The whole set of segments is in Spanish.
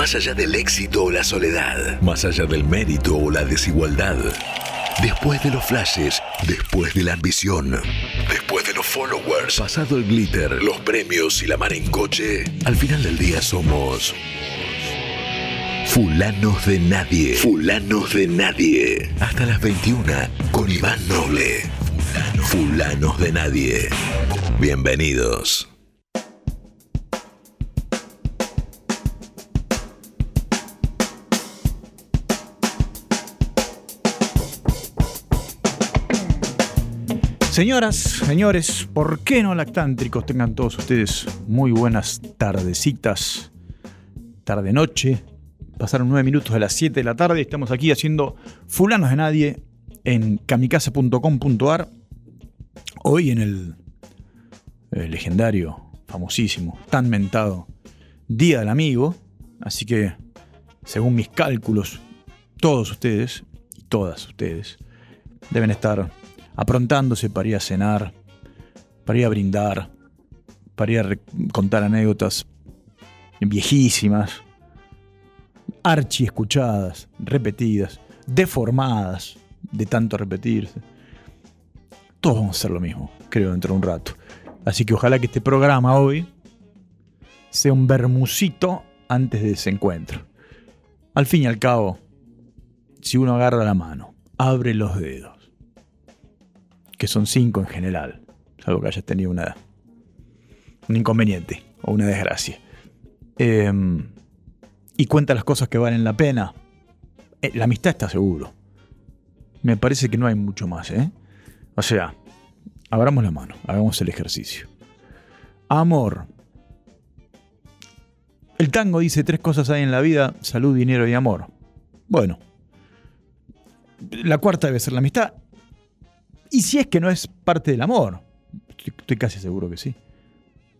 Más allá del éxito o la soledad, más allá del mérito o la desigualdad. Después de los flashes, después de la ambición, después de los followers, pasado el glitter, los premios y la mar en coche, al final del día somos Fulanos de Nadie. Fulanos de Nadie. Hasta las 21 con Iván Noble. Fulanos de Nadie. Bienvenidos. Señoras, señores, ¿por qué no lactántricos? Tengan todos ustedes muy buenas tardecitas, tarde-noche. Pasaron nueve minutos de las 7 de la tarde. Estamos aquí haciendo Fulanos de Nadie en kamikaze.com.ar. Hoy en el, el legendario, famosísimo, tan mentado Día del Amigo. Así que, según mis cálculos, todos ustedes y todas ustedes deben estar aprontándose para ir a cenar, para ir a brindar, para ir a contar anécdotas viejísimas, archi escuchadas, repetidas, deformadas de tanto repetirse. Todos vamos a hacer lo mismo, creo, dentro de un rato. Así que ojalá que este programa hoy sea un bermucito antes de ese encuentro. Al fin y al cabo, si uno agarra la mano, abre los dedos, que son cinco en general, salvo que hayas tenido una, un inconveniente o una desgracia. Em, y cuenta las cosas que valen la pena. Eh, la amistad está seguro. Me parece que no hay mucho más, ¿eh? O sea, abramos la mano, hagamos el ejercicio. Amor. El tango dice tres cosas hay en la vida, salud, dinero y amor. Bueno, la cuarta debe ser la amistad y si es que no es parte del amor, estoy, casi seguro que sí.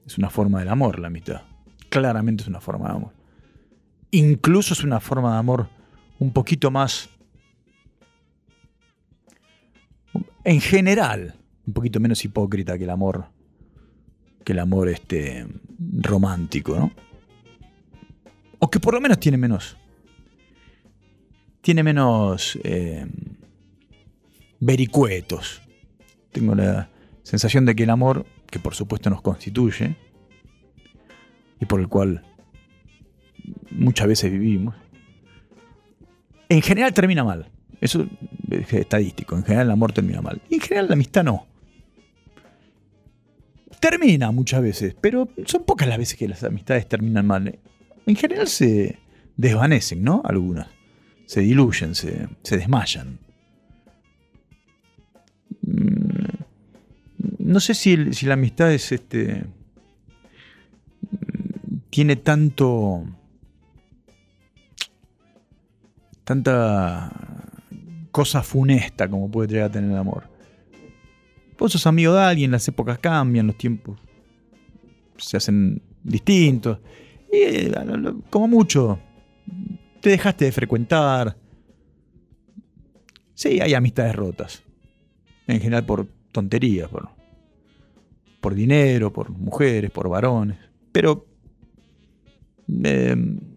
Es una forma del amor la amistad. Claramente es una forma de amor. Incluso es una forma de amor un poquito más, en general, un poquito menos hipócrita que el amor, que el amor este romántico, ¿no? O que por lo menos tiene menos, tiene menos eh, vericuetos. Tengo la sensación de que el amor, que por supuesto nos constituye, y por el cual muchas veces vivimos, en general termina mal. Eso es estadístico. En general el amor termina mal. Y en general la amistad no. Termina muchas veces, pero son pocas las veces que las amistades terminan mal. En general se desvanecen, ¿no? Algunas. Se diluyen, se, se desmayan. No sé si, la amistad es este. tiene tanto. tanta cosa funesta como puede llegar a tener el amor. Vos sos amigo de alguien, las épocas cambian, los tiempos se hacen distintos. Y eh, como mucho, te dejaste de frecuentar. Sí, hay amistades rotas. En general por tonterías, por por dinero, por mujeres, por varones. Pero eh,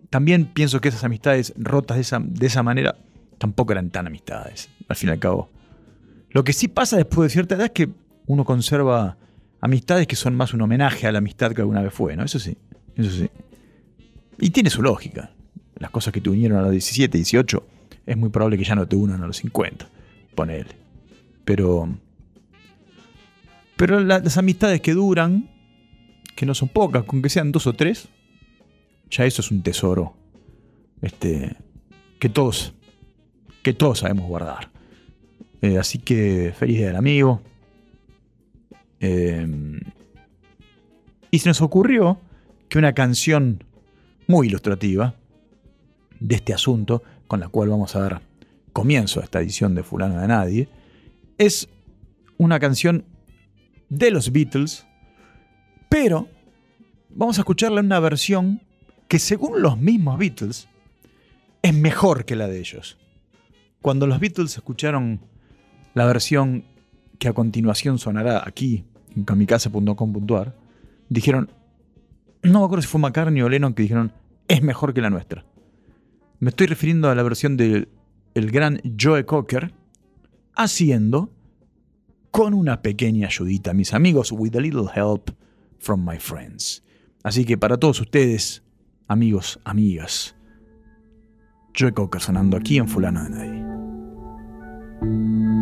también pienso que esas amistades rotas de esa, de esa manera tampoco eran tan amistades, al fin y al cabo. Lo que sí pasa después de cierta edad es que uno conserva amistades que son más un homenaje a la amistad que alguna vez fue, ¿no? Eso sí, eso sí. Y tiene su lógica. Las cosas que te unieron a los 17, 18, es muy probable que ya no te unan a los 50, ponele. Pero pero las amistades que duran, que no son pocas, con que sean dos o tres, ya eso es un tesoro. Este, que todos, que todos sabemos guardar. Eh, así que feliz día del amigo. Eh, y se nos ocurrió que una canción muy ilustrativa de este asunto, con la cual vamos a dar comienzo a esta edición de Fulano de Nadie, es una canción de los Beatles, pero vamos a escucharla en una versión que según los mismos Beatles es mejor que la de ellos. Cuando los Beatles escucharon la versión que a continuación sonará aquí en kamikaze.com.ar, dijeron, no me acuerdo si fue McCartney o Lennon que dijeron, es mejor que la nuestra. Me estoy refiriendo a la versión del el gran Joe Cocker, haciendo con una pequeña ayudita, mis amigos, with a little help from my friends. Así que para todos ustedes, amigos, amigas, Joe Cocker sonando aquí en Fulano de Nadie.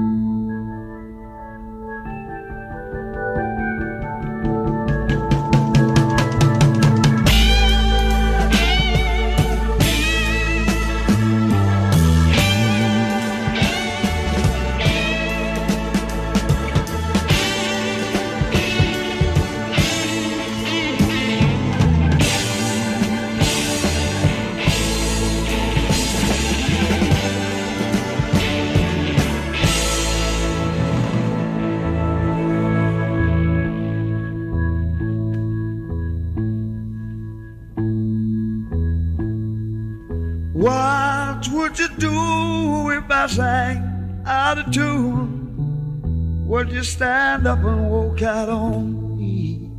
out of tune, would you stand up and walk out on me?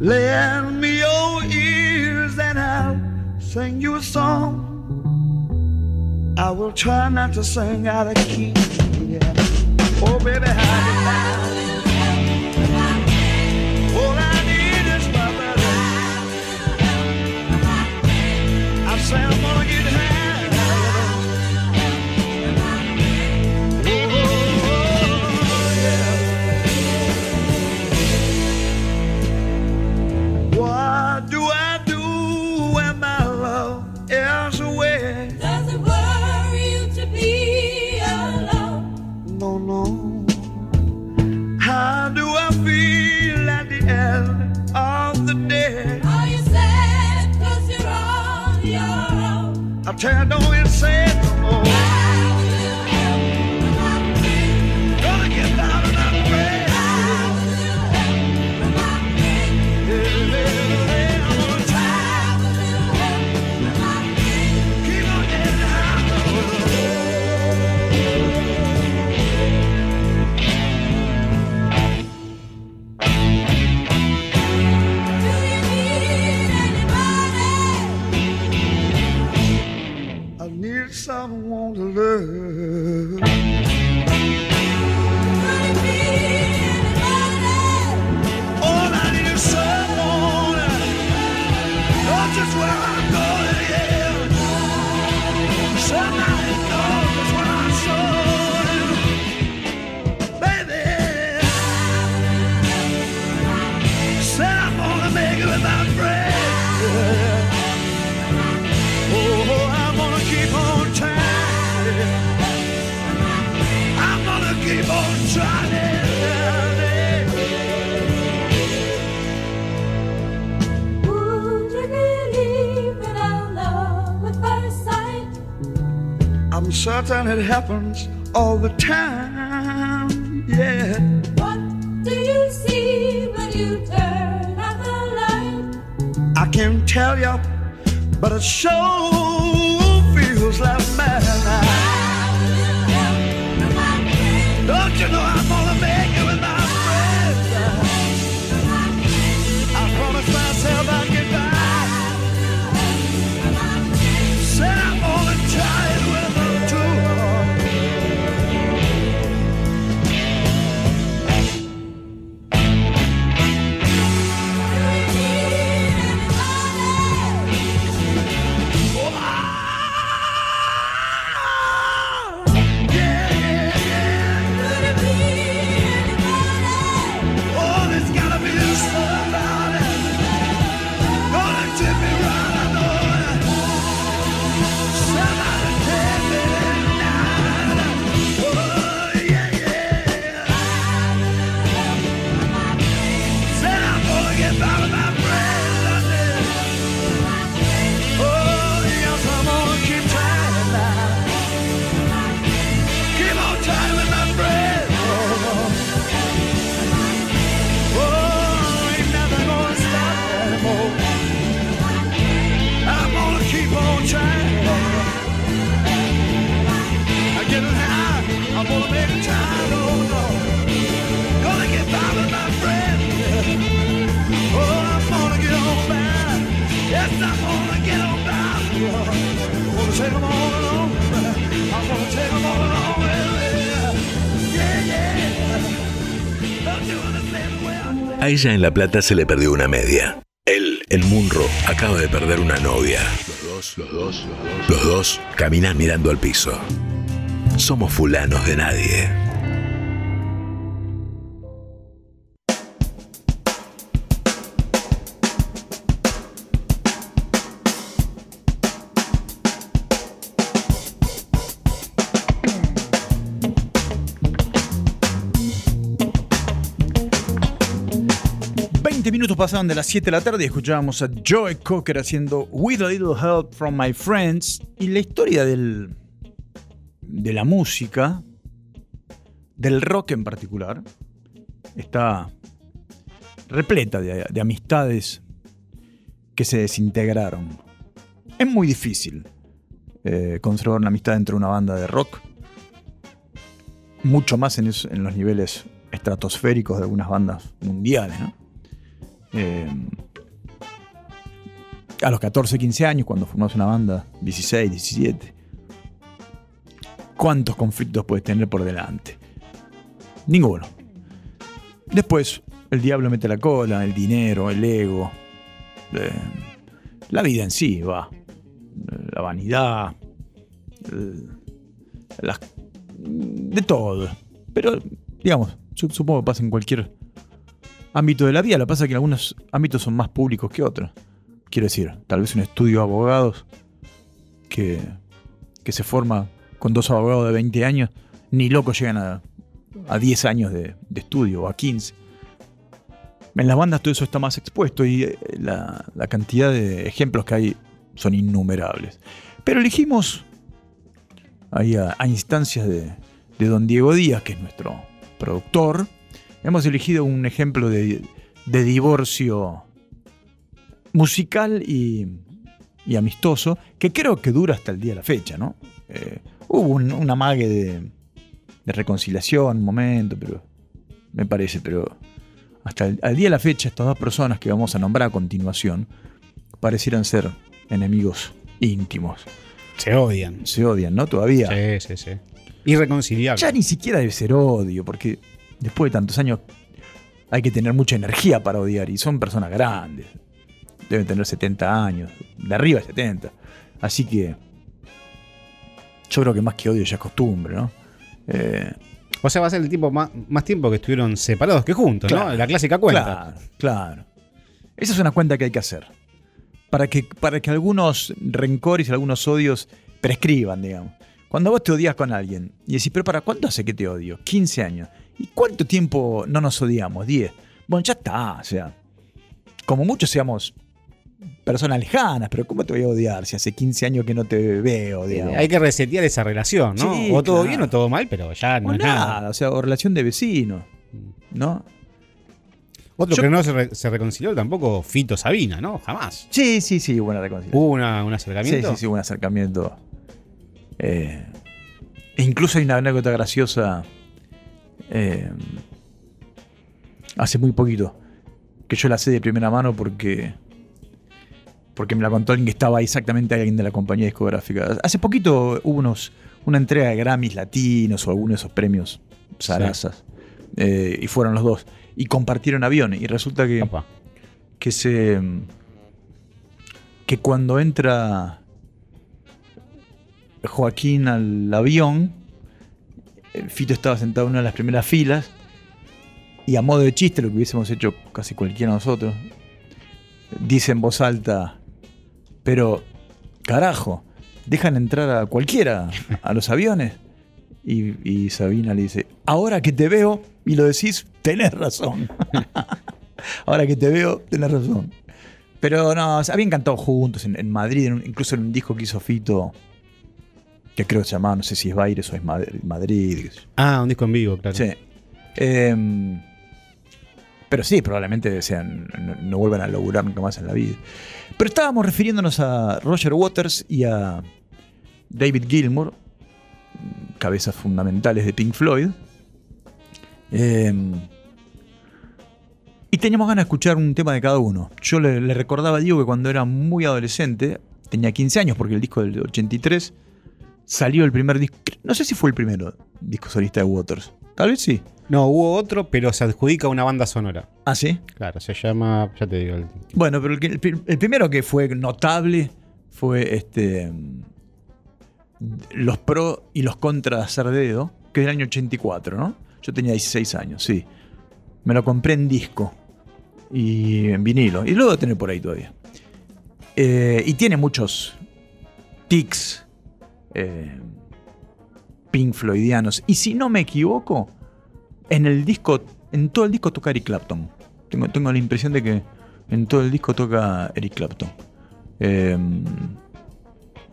Lend me your ears and I'll sing you a song. I will try not to sing out of key. Yeah. Oh, baby, how do you say I'm gonna get happens. A ella en La Plata se le perdió una media. Él, el Munro, acaba de perder una novia. Los dos, los dos, los dos caminan mirando al piso. Somos fulanos de nadie. Pasaron de las 7 de la tarde y escuchábamos a Joe Cocker haciendo With a Little Help from My Friends. Y la historia de la música, del rock en particular, está repleta de, de amistades que se desintegraron. Es muy difícil eh, conservar una amistad entre una banda de rock, mucho más en los niveles estratosféricos de algunas bandas mundiales, ¿no? Eh, a los 14, 15 años, cuando formás una banda, 16, 17, ¿cuántos conflictos puedes tener por delante? Ninguno. Después, el diablo mete la cola, el dinero, el ego, eh, la vida en sí, va. La vanidad, el- las- de todo. Pero, digamos, supongo que pasa en cualquier ámbito de la vida. Lo que pasa es que algunos ámbitos son más públicos que otros. Quiero decir, tal vez un estudio de abogados que, que se forma con dos abogados de 20 años, ni locos llegan a, a 10 años de, de estudio o a 15. En las bandas todo eso está más expuesto y eh, la, la cantidad de ejemplos que hay son innumerables. Pero elegimos ahí a, a instancias de, de don Diego Díaz, que es nuestro productor, hemos elegido un ejemplo de, de divorcio musical y, y amistoso, que creo que dura hasta el día de la fecha, ¿no? Eh, hubo un, un amague de, de reconciliación, un momento, pero me parece, pero hasta el al día de la fecha estas dos personas que vamos a nombrar a continuación parecieran ser enemigos íntimos. Se odian. Se odian, ¿no? Todavía. Sí, sí, sí. Irreconciliable. Ya ni siquiera debe ser odio, porque después de tantos años hay que tener mucha energía para odiar y son personas grandes. Deben tener 70 años, de arriba de 70. Así que yo creo que más que odio ya es costumbre, ¿no? Eh, O sea, va a ser el tiempo más, más tiempo que estuvieron separados que juntos, Claro. ¿no? La clásica cuenta. Claro, claro. Esa es una cuenta que hay que hacer. Para que, para que algunos rencores y algunos odios prescriban, digamos. Cuando vos te odias con alguien y decís, pero ¿para cuánto hace que te odio? 15 años. ¿Y cuánto tiempo no nos odiamos? 10. Bueno, ya está. O sea, como muchos seamos personas lejanas, pero ¿cómo te voy a odiar si hace 15 años que no te veo, digamos? Hay que resetear esa relación, ¿no? Sí, o todo claro. bien o todo mal, pero ya no o es nada, nada. o sea, o relación de vecino, ¿no? Otro Yo- que no se, re- se reconcilió tampoco, Fito Sabina, ¿no? Jamás. Sí, sí, sí, buena reconciliación. Hubo una, un Sí, acercamiento. sí, sí, un acercamiento. Eh, e incluso hay una anécdota graciosa eh, hace muy poquito, que yo la sé de primera mano porque, porque me la contó alguien que estaba ahí, exactamente alguien de la compañía discográfica. Hace poquito hubo unos, una entrega de Grammys latinos o alguno de esos premios Sarazas, eh, y fueron los dos, y compartieron avión, y resulta que Opa. que se que cuando entra Joaquín al avión Fito estaba sentado en una de las primeras filas y a modo de chiste lo que hubiésemos hecho casi cualquiera de nosotros dice en voz alta pero carajo dejan entrar a cualquiera a los aviones y, Sabina le dice ahora que te veo y lo decís tenés razón Ahora que te veo, tenés razón. Pero no, habían cantado juntos en, Madrid, incluso en un disco que hizo Fito, que creo que se llamaba, no sé si es Baires o es Mad- Madrid. Ah, un disco en vivo, claro. Sí. Em, pero sí, probablemente sean, no, no vuelvan a laburar nunca más en la vida. Pero estábamos refiriéndonos a Roger Waters y a David Gilmour, cabezas fundamentales de Pink Floyd. Em, y teníamos ganas de escuchar un tema de cada uno. Yo le, le recordaba a Diego que cuando era muy adolescente tenía 15 años, porque el disco del 83 salió el primer disco. No sé si fue el primero disco solista de Waters. Tal vez sí. No, hubo otro, pero se adjudica una banda sonora. Ah, sí. Claro, se llama, ya te digo, el- Bueno, pero el, primero que fue notable fue este. Los pro y los contra de hacer dedo, que es del año 84, ¿no? Yo tenía 16 años, sí. Me lo compré en disco y en vinilo. Y lo debo tener por ahí todavía. Eh, y tiene muchos tics eh, Pink Floydianos. Y si no me equivoco, en el disco, en todo el disco toca Eric Clapton. Tengo, tengo la impresión de que en todo el disco toca Eric Clapton. Eh,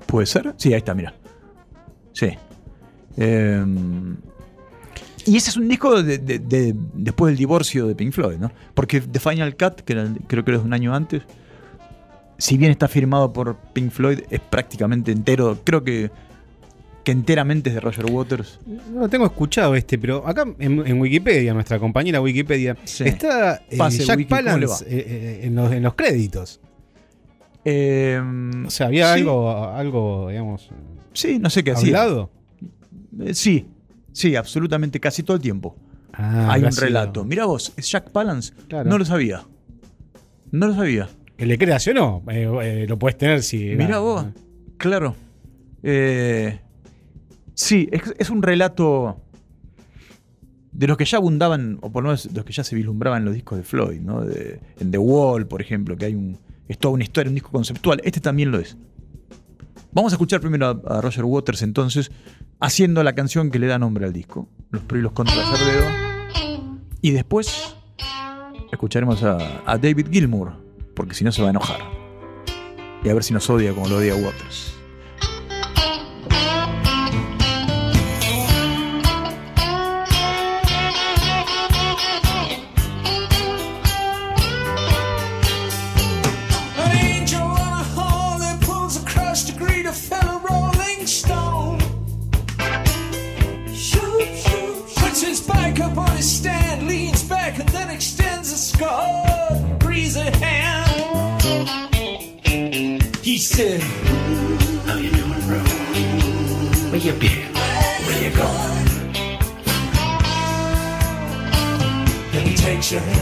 ¿Puede ser? Sí, ahí está, mira. Sí. Eh, y ese es un disco de- de- de- después del divorcio de Pink Floyd, ¿no? Porque The Final Cut, que creo que era un año antes, si bien está firmado por Pink Floyd, es prácticamente entero, creo que, que enteramente es de Roger Waters. No lo tengo escuchado este, pero acá en, en Wikipedia, nuestra compañera Wikipedia, Sí. está eh, Pase, Jack Wiki, eh, eh, en, los, en los créditos. Eh, O sea, había sí, algo, algo, digamos, Sí, no sé qué hablado. Sí, sí, absolutamente casi todo el tiempo. Ah, Hay un relato. Mira vos, es Jack Palance. Claro. No lo sabía. No lo sabía. Le creas o no, eh, eh, lo puedes tener si. Mira vos. Claro. Eh, sí, es, un relato de los que ya abundaban, o por lo menos los que ya se vislumbraban en los discos de Floyd, ¿no? En The Wall, por ejemplo, que hay un. Es toda una historia, un disco conceptual. Este también lo es. Vamos a escuchar primero a, Roger Waters entonces, haciendo la canción que le da nombre al disco. Los pros y los contras. Y después escucharemos a, a David Gilmour, porque si no se va a enojar. Y a ver si nos odia como lo odia Waters. And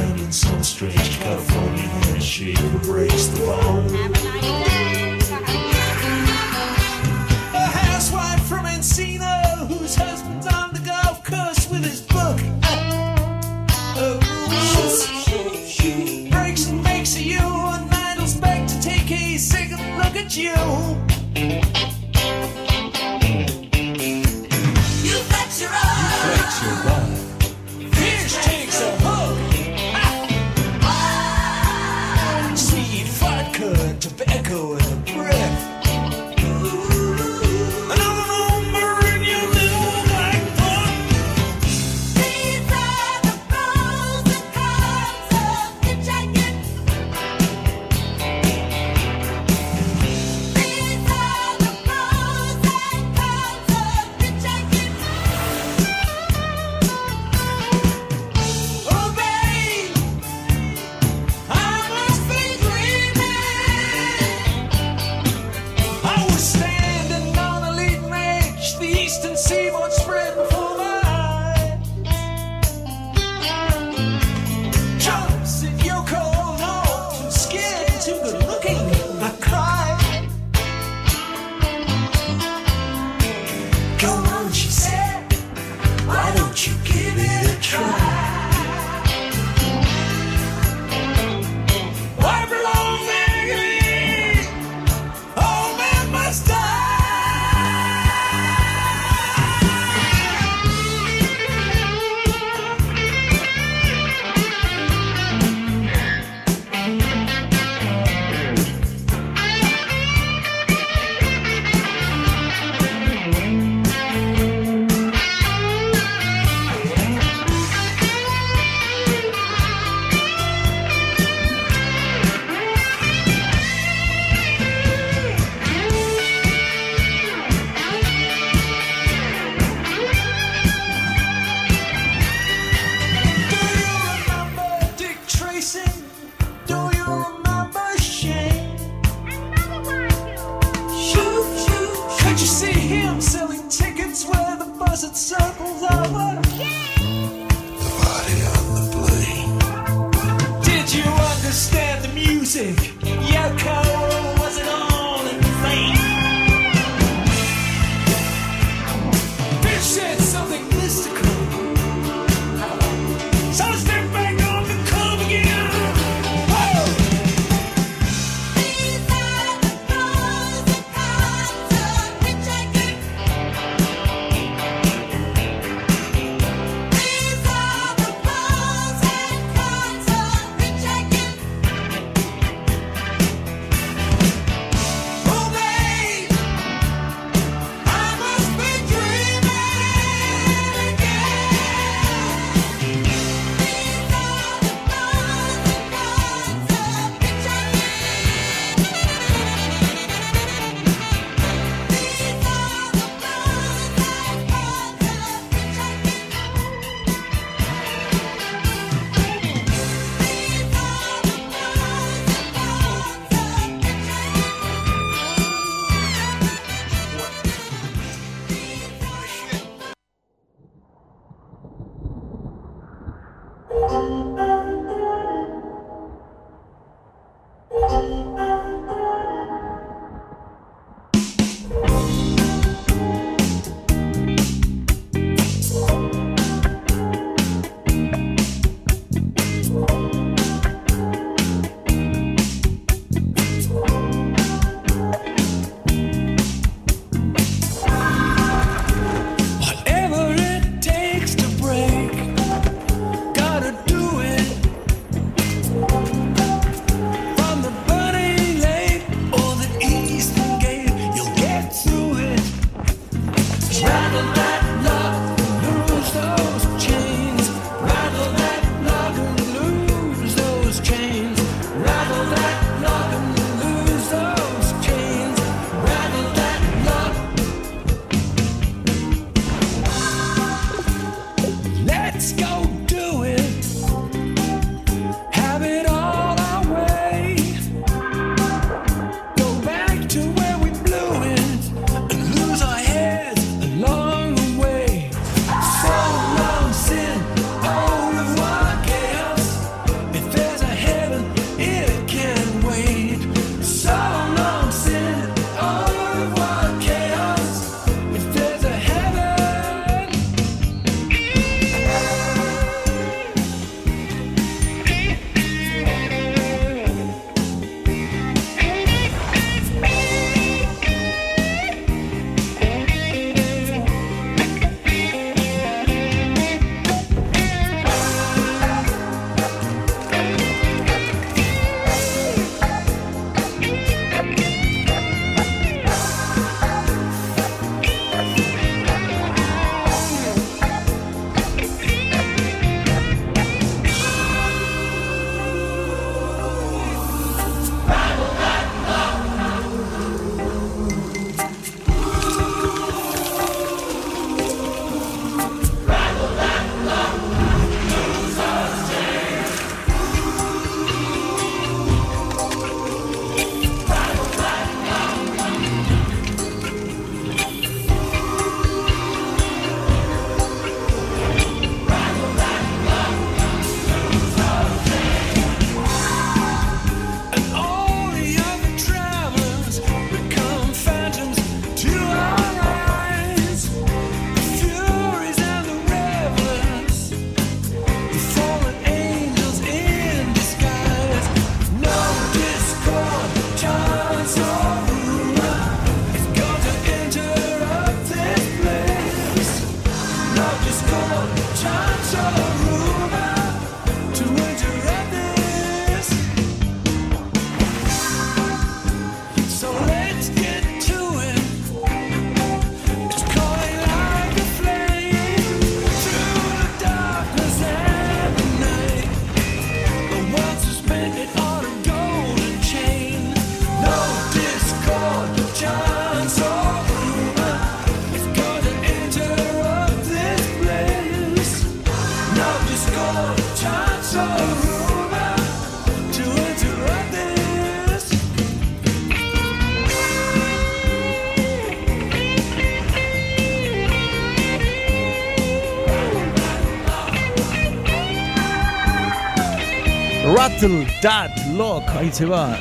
Rattle That Lock, ahí se va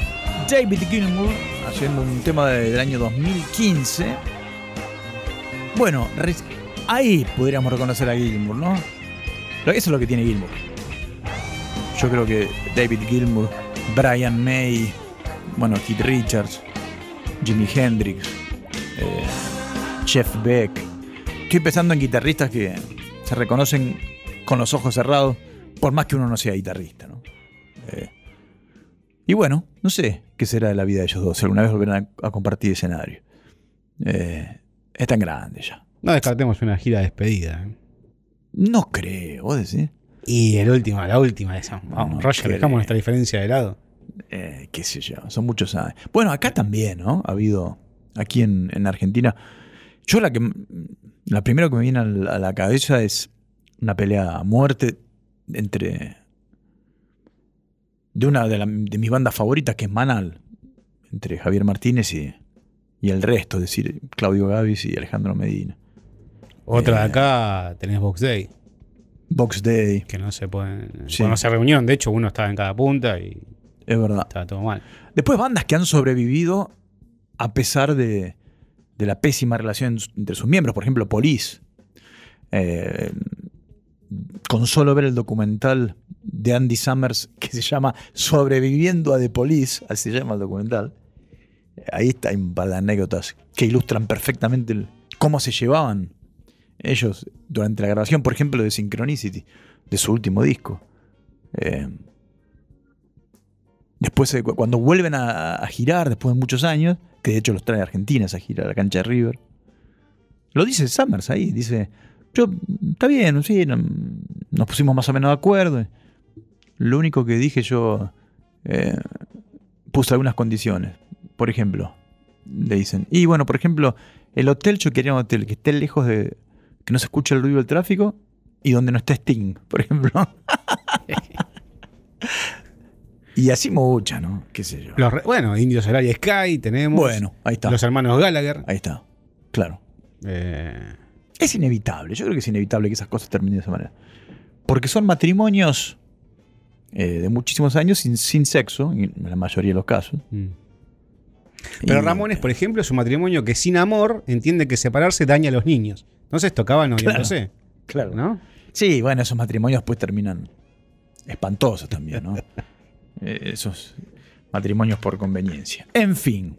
David Gilmour haciendo un tema de- del año 2015. Bueno, ahí podríamos reconocer a Gilmour, ¿no? Eso es lo que tiene Gilmour. Yo creo que David Gilmour, Brian May, bueno, Keith Richards, Jimi Hendrix, eh, Jeff Beck. Estoy pensando en guitarristas que se reconocen con los ojos cerrados, por más que uno no sea guitarrista, y bueno, no sé qué será de la vida de ellos dos, si alguna vez volverán a, a compartir escenario. Eh, es tan grande ya. No descartemos una gira de despedida. ¿eh? No creo, vos decís. Y el último, la última de esa. Vamos, No Roger, dejamos nuestra diferencia de lado. Eh, qué sé yo, son muchos años. Bueno, acá también, ¿no? Ha habido, aquí en, en Argentina. Yo la que la primera que me viene a la, a la cabeza es una pelea a muerte entre de una de, la- de mis bandas favoritas que es Manal, entre Javier Martínez y, y el resto, es decir, Claudio Gavis y Alejandro Medina. Otra Eh. de acá tenés Box Day, Box Day, que no se pueden. Sí. Cuando se reunión, de hecho, uno estaba en cada punta y es verdad. estaba todo mal. Después bandas que han sobrevivido a pesar de, de la pésima relación entre sus miembros. Por ejemplo, Police. Eh, con solo ver el documental de Andy Summers que se llama Sobreviviendo a The Police, así se llama el documental. Ahí está hay un par de anécdotas que ilustran perfectamente cómo se llevaban ellos durante la grabación, por ejemplo, de Synchronicity, de su último disco. Eh, Después, eh, cu- cuando vuelven a, girar después de muchos años, que de hecho los trae a Argentina esa gira a la cancha de River, lo dice Summers ahí, dice, yo, está bien, sí, no- nos pusimos más o menos de acuerdo. Lo único que dije yo, eh, puse algunas condiciones. Por ejemplo, le dicen, y bueno, por ejemplo, el hotel, yo quería un hotel que esté lejos de, que no se escuche el ruido del tráfico y donde no esté Sting, por ejemplo. y así mucha, ¿no? ¿Qué sé yo? Los bueno, Indios Solari Sky tenemos. Bueno, ahí está. Los hermanos Gallagher. Ahí está. Claro. Eh, Es inevitable. Yo creo que es inevitable que esas cosas terminen de esa manera. Porque son matrimonios eh, de muchísimos años sin, sin sexo, en la mayoría de los casos. mm. Pero Y- Ramones, por ejemplo, es un matrimonio que sin amor entiende que separarse daña a los niños. Entonces tocaban odiándose. Claro. ¿No? Sí, bueno, esos matrimonios pues terminan espantosos también, ¿no? Eh, esos matrimonios por conveniencia. En fin.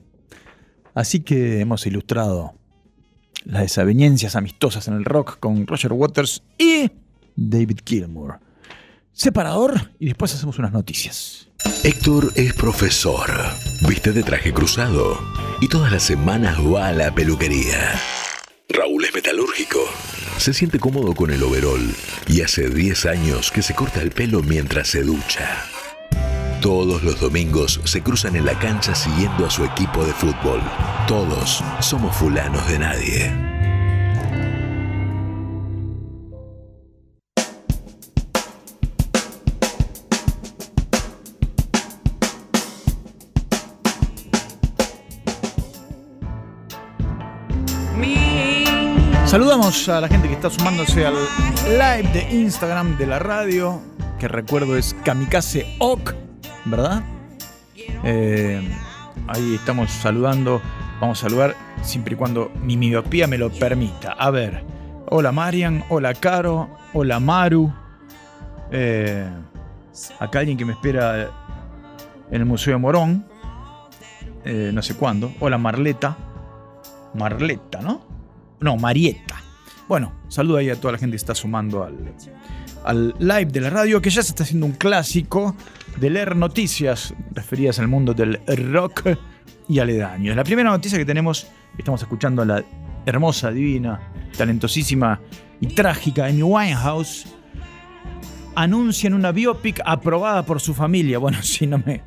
Así que hemos ilustrado las desavenencias amistosas en el rock con Roger Waters y David Gilmour. Separador y después hacemos unas noticias. Héctor es profesor, viste de traje cruzado y todas las semanas va a la peluquería. Raúl es metalúrgico, se siente cómodo con el overol y hace 10 años que se corta el pelo mientras se ducha. Todos los domingos se cruzan en la cancha siguiendo a su equipo de fútbol. Todos somos fulanos de nadie. Saludamos a la gente que está sumándose al live de Instagram de la radio, que recuerdo es Kamikaze Ok, ¿verdad? Eh, ahí estamos saludando. Vamos a saludar siempre y cuando mi miopía me lo permita. A ver, hola Marian, hola Caro, hola Maru. Eh, acá alguien que me espera en el Museo de Morón. Eh, no sé cuándo. Hola Marleta. Marleta, ¿no? No, Marieta. Bueno, saludo ahí a toda la gente que está sumando al, al live de la radio, que ya se está haciendo un clásico de leer noticias referidas al mundo del rock y aledaños. La primera noticia que tenemos, estamos escuchando a la hermosa, divina, talentosísima y trágica Amy Winehouse. Anuncian una biopic aprobada por su familia. Bueno, sí, no me.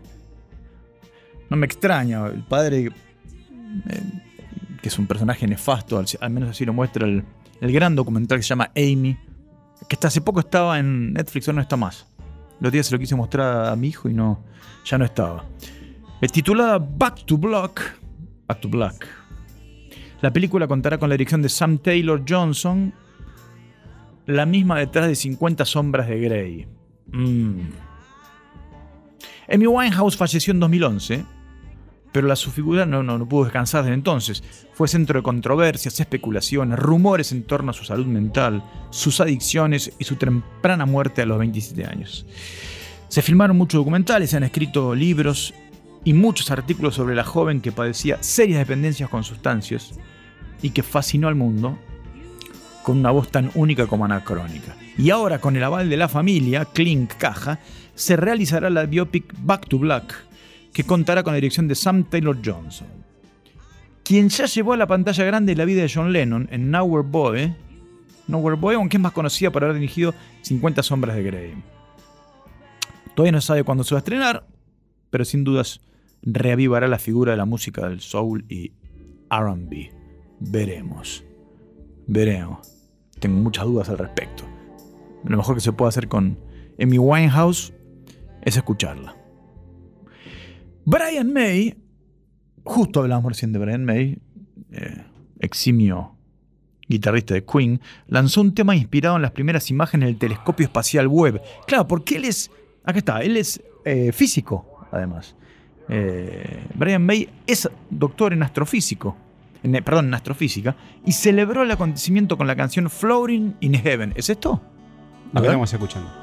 No me extraña. El padre. eh, que es un personaje nefasto, al, menos así lo muestra el, el gran documental que se llama Amy, que hasta hace poco estaba en Netflix, o no está más. Los días se lo quise mostrar a mi hijo y no, ya no estaba. Eh, titulada Back to Black, Back to Black. La película contará con la dirección de Sam Taylor Johnson, la misma detrás de 50 sombras de Grey. Mm. Amy Winehouse falleció en 2011, pero la, su figura no, no, no pudo descansar desde entonces. Fue centro de controversias, especulaciones, rumores en torno a su salud mental, sus adicciones y su temprana muerte a los 27 años. Se filmaron muchos documentales, se han escrito libros y muchos artículos sobre la joven que padecía serias dependencias con sustancias y que fascinó al mundo con una voz tan única como anacrónica. Y ahora, con el aval de la familia, Clink Caja, se realizará la biopic Back to Black, que contará con la dirección de Sam Taylor Johnson, quien ya llevó a la pantalla grande la vida de John Lennon en Nowhere Boy, Nowhere Boy, aunque es más conocida por haber dirigido 50 Sombras de Grey. Todavía no sabe cuándo se va a estrenar, pero sin dudas reavivará la figura de la música del soul y RB. Veremos. Veremos. Tengo muchas dudas al respecto. Lo mejor que se puede hacer con Amy Winehouse es escucharla. Brian May, justo hablamos recién de Brian May, eh, eximio guitarrista de Queen, lanzó un tema inspirado en las primeras imágenes del telescopio espacial Webb. Claro, porque él es, acá está, él es eh, físico, además. Eh, Brian May es doctor en astrofísico, en, perdón, astrofísica, y celebró el acontecimiento con la canción Floating in Heaven. ¿Es esto? Lo estamos escuchando.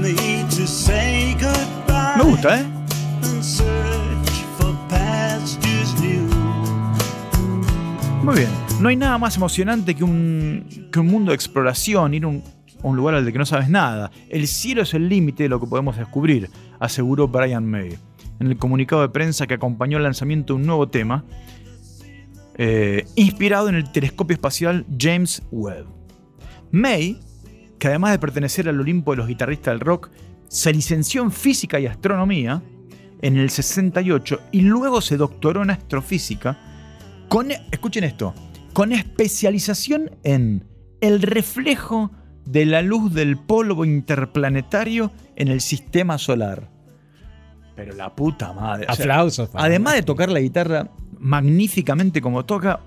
Me to say goodbye. Me gusta, ¿eh? Muy bien. No hay nada más emocionante que un, que un mundo de exploración, ir a un, a un lugar al de que no sabes nada. El cielo es el límite de lo que podemos descubrir, aseguró Brian May. En el comunicado de prensa que acompañó el lanzamiento de un nuevo tema, eh, inspirado en el telescopio espacial James Webb. May, que además de pertenecer al Olimpo de los guitarristas del rock, se licenció en física y astronomía en el 68 y luego se doctoró en astrofísica con, escuchen esto, con especialización en el reflejo de la luz del polvo interplanetario en el sistema solar. Pero la puta madre. o sea, Aplausos. además de tocar la guitarra magníficamente como toca,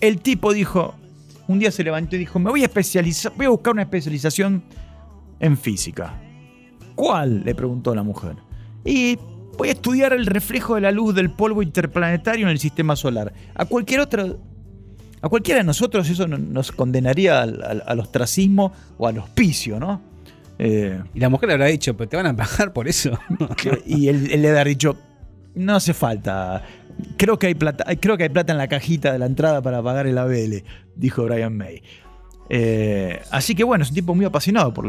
el tipo dijo, un día se levantó y dijo, me voy a especializar, voy a buscar una especialización en física. ¿Cuál? le preguntó la mujer. Y voy a estudiar el reflejo de la luz del polvo interplanetario en el sistema solar. A cualquier otro, a cualquiera de nosotros eso no- nos condenaría al, al- al ostracismo o al hospicio, ¿no? Eh, Y la mujer le habrá dicho, pero te van a pagar por eso. y él, él le habrá dicho, no hace falta. Creo que, hay plata, creo que hay plata en la cajita de la entrada para pagar el ABL, dijo Brian May. Eh, así que bueno, es un tipo muy apasionado por,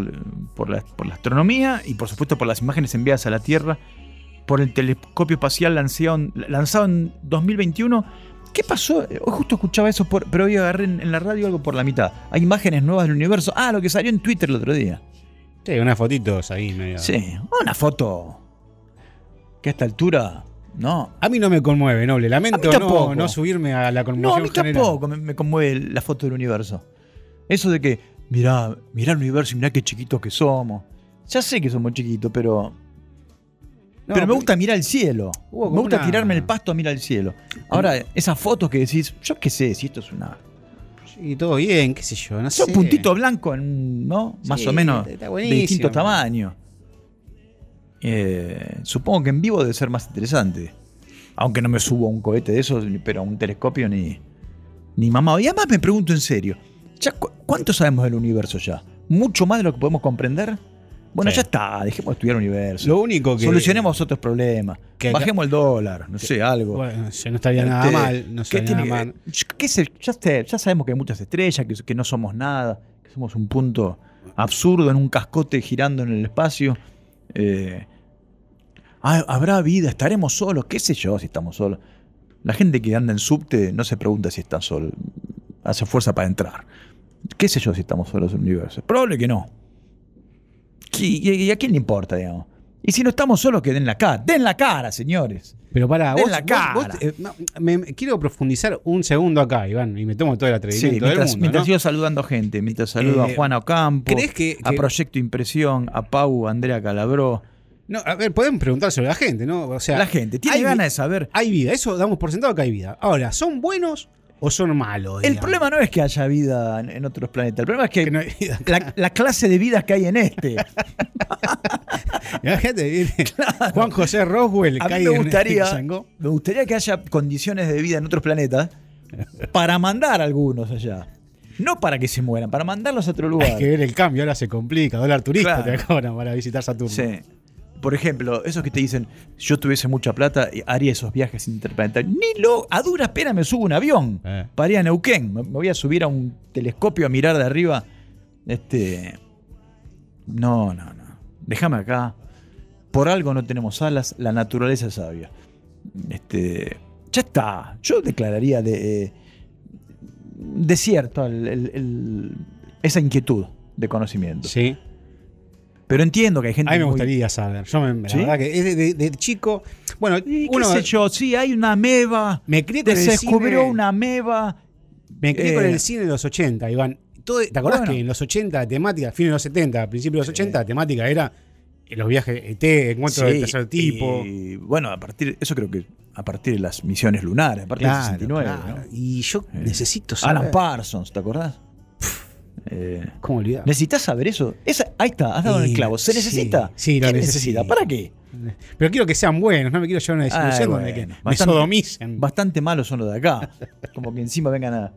por la, por la astronomía y por supuesto por las imágenes enviadas a la Tierra por el telescopio espacial lanzado, en- lanzado en 2021. ¿Qué pasó? Eh, Hoy justo escuchaba eso, por- pero hoy agarré en, en la radio algo por la mitad. Hay imágenes nuevas del universo. Ah, lo que salió en Twitter el otro día. Sí, unas fotitos ahí medio. Sí, una foto que a esta altura, no. A mí no me conmueve, noble. Lamento no, no subirme a la No, conmoción a mí general. tampoco me, me conmueve la foto del universo. Eso de que, mirá, mirá el universo y mirá qué chiquitos que somos. Ya sé que somos chiquitos, pero. No, pero me gusta mirar el cielo. Me gusta una- tirarme el pasto a mirar el cielo. Ahora, esas fotos que decís, yo qué sé, si esto es una. Y todo bien, qué sé yo, no Son sé. puntitos blancos, ¿no? Más Sí, o menos está de distintos tamaños. Eh, supongo que en vivo debe ser más interesante. Aunque no me subo a un cohete de esos, pero a un telescopio ni, ni mamá. Y además me pregunto en serio, ¿ya cu- ¿cuánto sabemos del universo ya? ¿Mucho más de lo que podemos comprender? Bueno, Sí. ya está, dejemos de estudiar el universo. Lo único que. Solucionemos otros problemas. que Bajemos el dólar, no sé, algo. Bueno, ya no estaría nada Este, mal. No ¿qué estaría nada mal. yo qué ya, sabemos que hay muchas estrellas, que, que no somos nada, que somos un punto absurdo en un cascote girando en el espacio. Eh, ¿Habrá vida? ¿Estaremos solos? ¿Qué sé yo si estamos solos? La gente que anda en subte no se pregunta si está solo. Hace fuerza para entrar. ¿Qué sé yo si estamos solos en el universo? Probable que no. ¿Y, y a quién le importa, digamos? Y si no estamos solos, que den la cara. ¡Den la cara, señores! Pero para Den vos, la cara. vos, eh, no, me- me- quiero profundizar un segundo acá, Iván, y me tomo todo el Sí, atrevimiento mientras, del mundo. mientras ¿no? sigo saludando gente, mientras saludo Eh, a Juana Ocampo, ¿crees que- a que- Proyecto Impresión, a Pau, a Andrea Calabró. No, a ver, podemos preguntar sobre la gente, ¿no? O sea, la gente tiene ganas de saber. Hay vida, eso damos por sentado que hay vida. Ahora, ¿son buenos o son malos? El digamos? problema no es que haya vida en, en otros planetas. El problema es que, Que no hay vida acá. la, la clase de vidas que hay en este. Imagínate, viene Juan José Roswell A mí cae me en gustaría, me gustaría que haya condiciones de vida en otros planetas para mandar algunos allá. No para que se mueran, para mandarlos a otro lugar. Hay que ver el cambio, ahora se complica. Dólar turista Claro. te cobran para visitar Saturno. Sí. Por ejemplo, esos que te dicen, yo tuviese mucha plata y haría esos viajes interplanetarios. Ni lo, a duras penas me subo un avión Eh. para ir a Neuquén. Me, me voy a subir a un telescopio a mirar de arriba. Este. No, no, no. Déjame acá. Por algo no tenemos alas, la naturaleza es sabia. Este. Ya está. Yo declararía de. eh, desierto el- el- el- esa inquietud de conocimiento. Sí. Pero entiendo que hay gente A mí me muy- gustaría saber. Yo me, la ¿Sí? verdad que es de, de- de chico. Bueno, Y uno. qué sé yo, sí, hay una ameba. Me crié con Se el descubrió cine- una ameba. Me crié con Eh. el cine de los 80, Iván. Todo, ¿Te acordás Bueno. que en los 80 la temática, fines de los 70, principios de los 80, la temática era eh, los viajes ET, encuentros del Sí, tercer tipo? Y bueno, a partir, eso creo que a partir de las misiones lunares, a partir Claro, del 69. claro. ¿no? Y yo Eh. necesito saber. Alan Parsons, ¿te acordás? Eh, ¿Cómo olvidar? ¿Necesitas saber eso? Esa, ahí está, has dado en el Sí, clavo. ¿Se sí, necesita? sí, lo ¿Qué necesito. necesita? ¿Para qué? Pero quiero que sean buenos, no me quiero llevar una desilusión Ay, donde bueno, que me bastante- sodomicen. Bastante malos son los de acá. Como que encima vengan a. A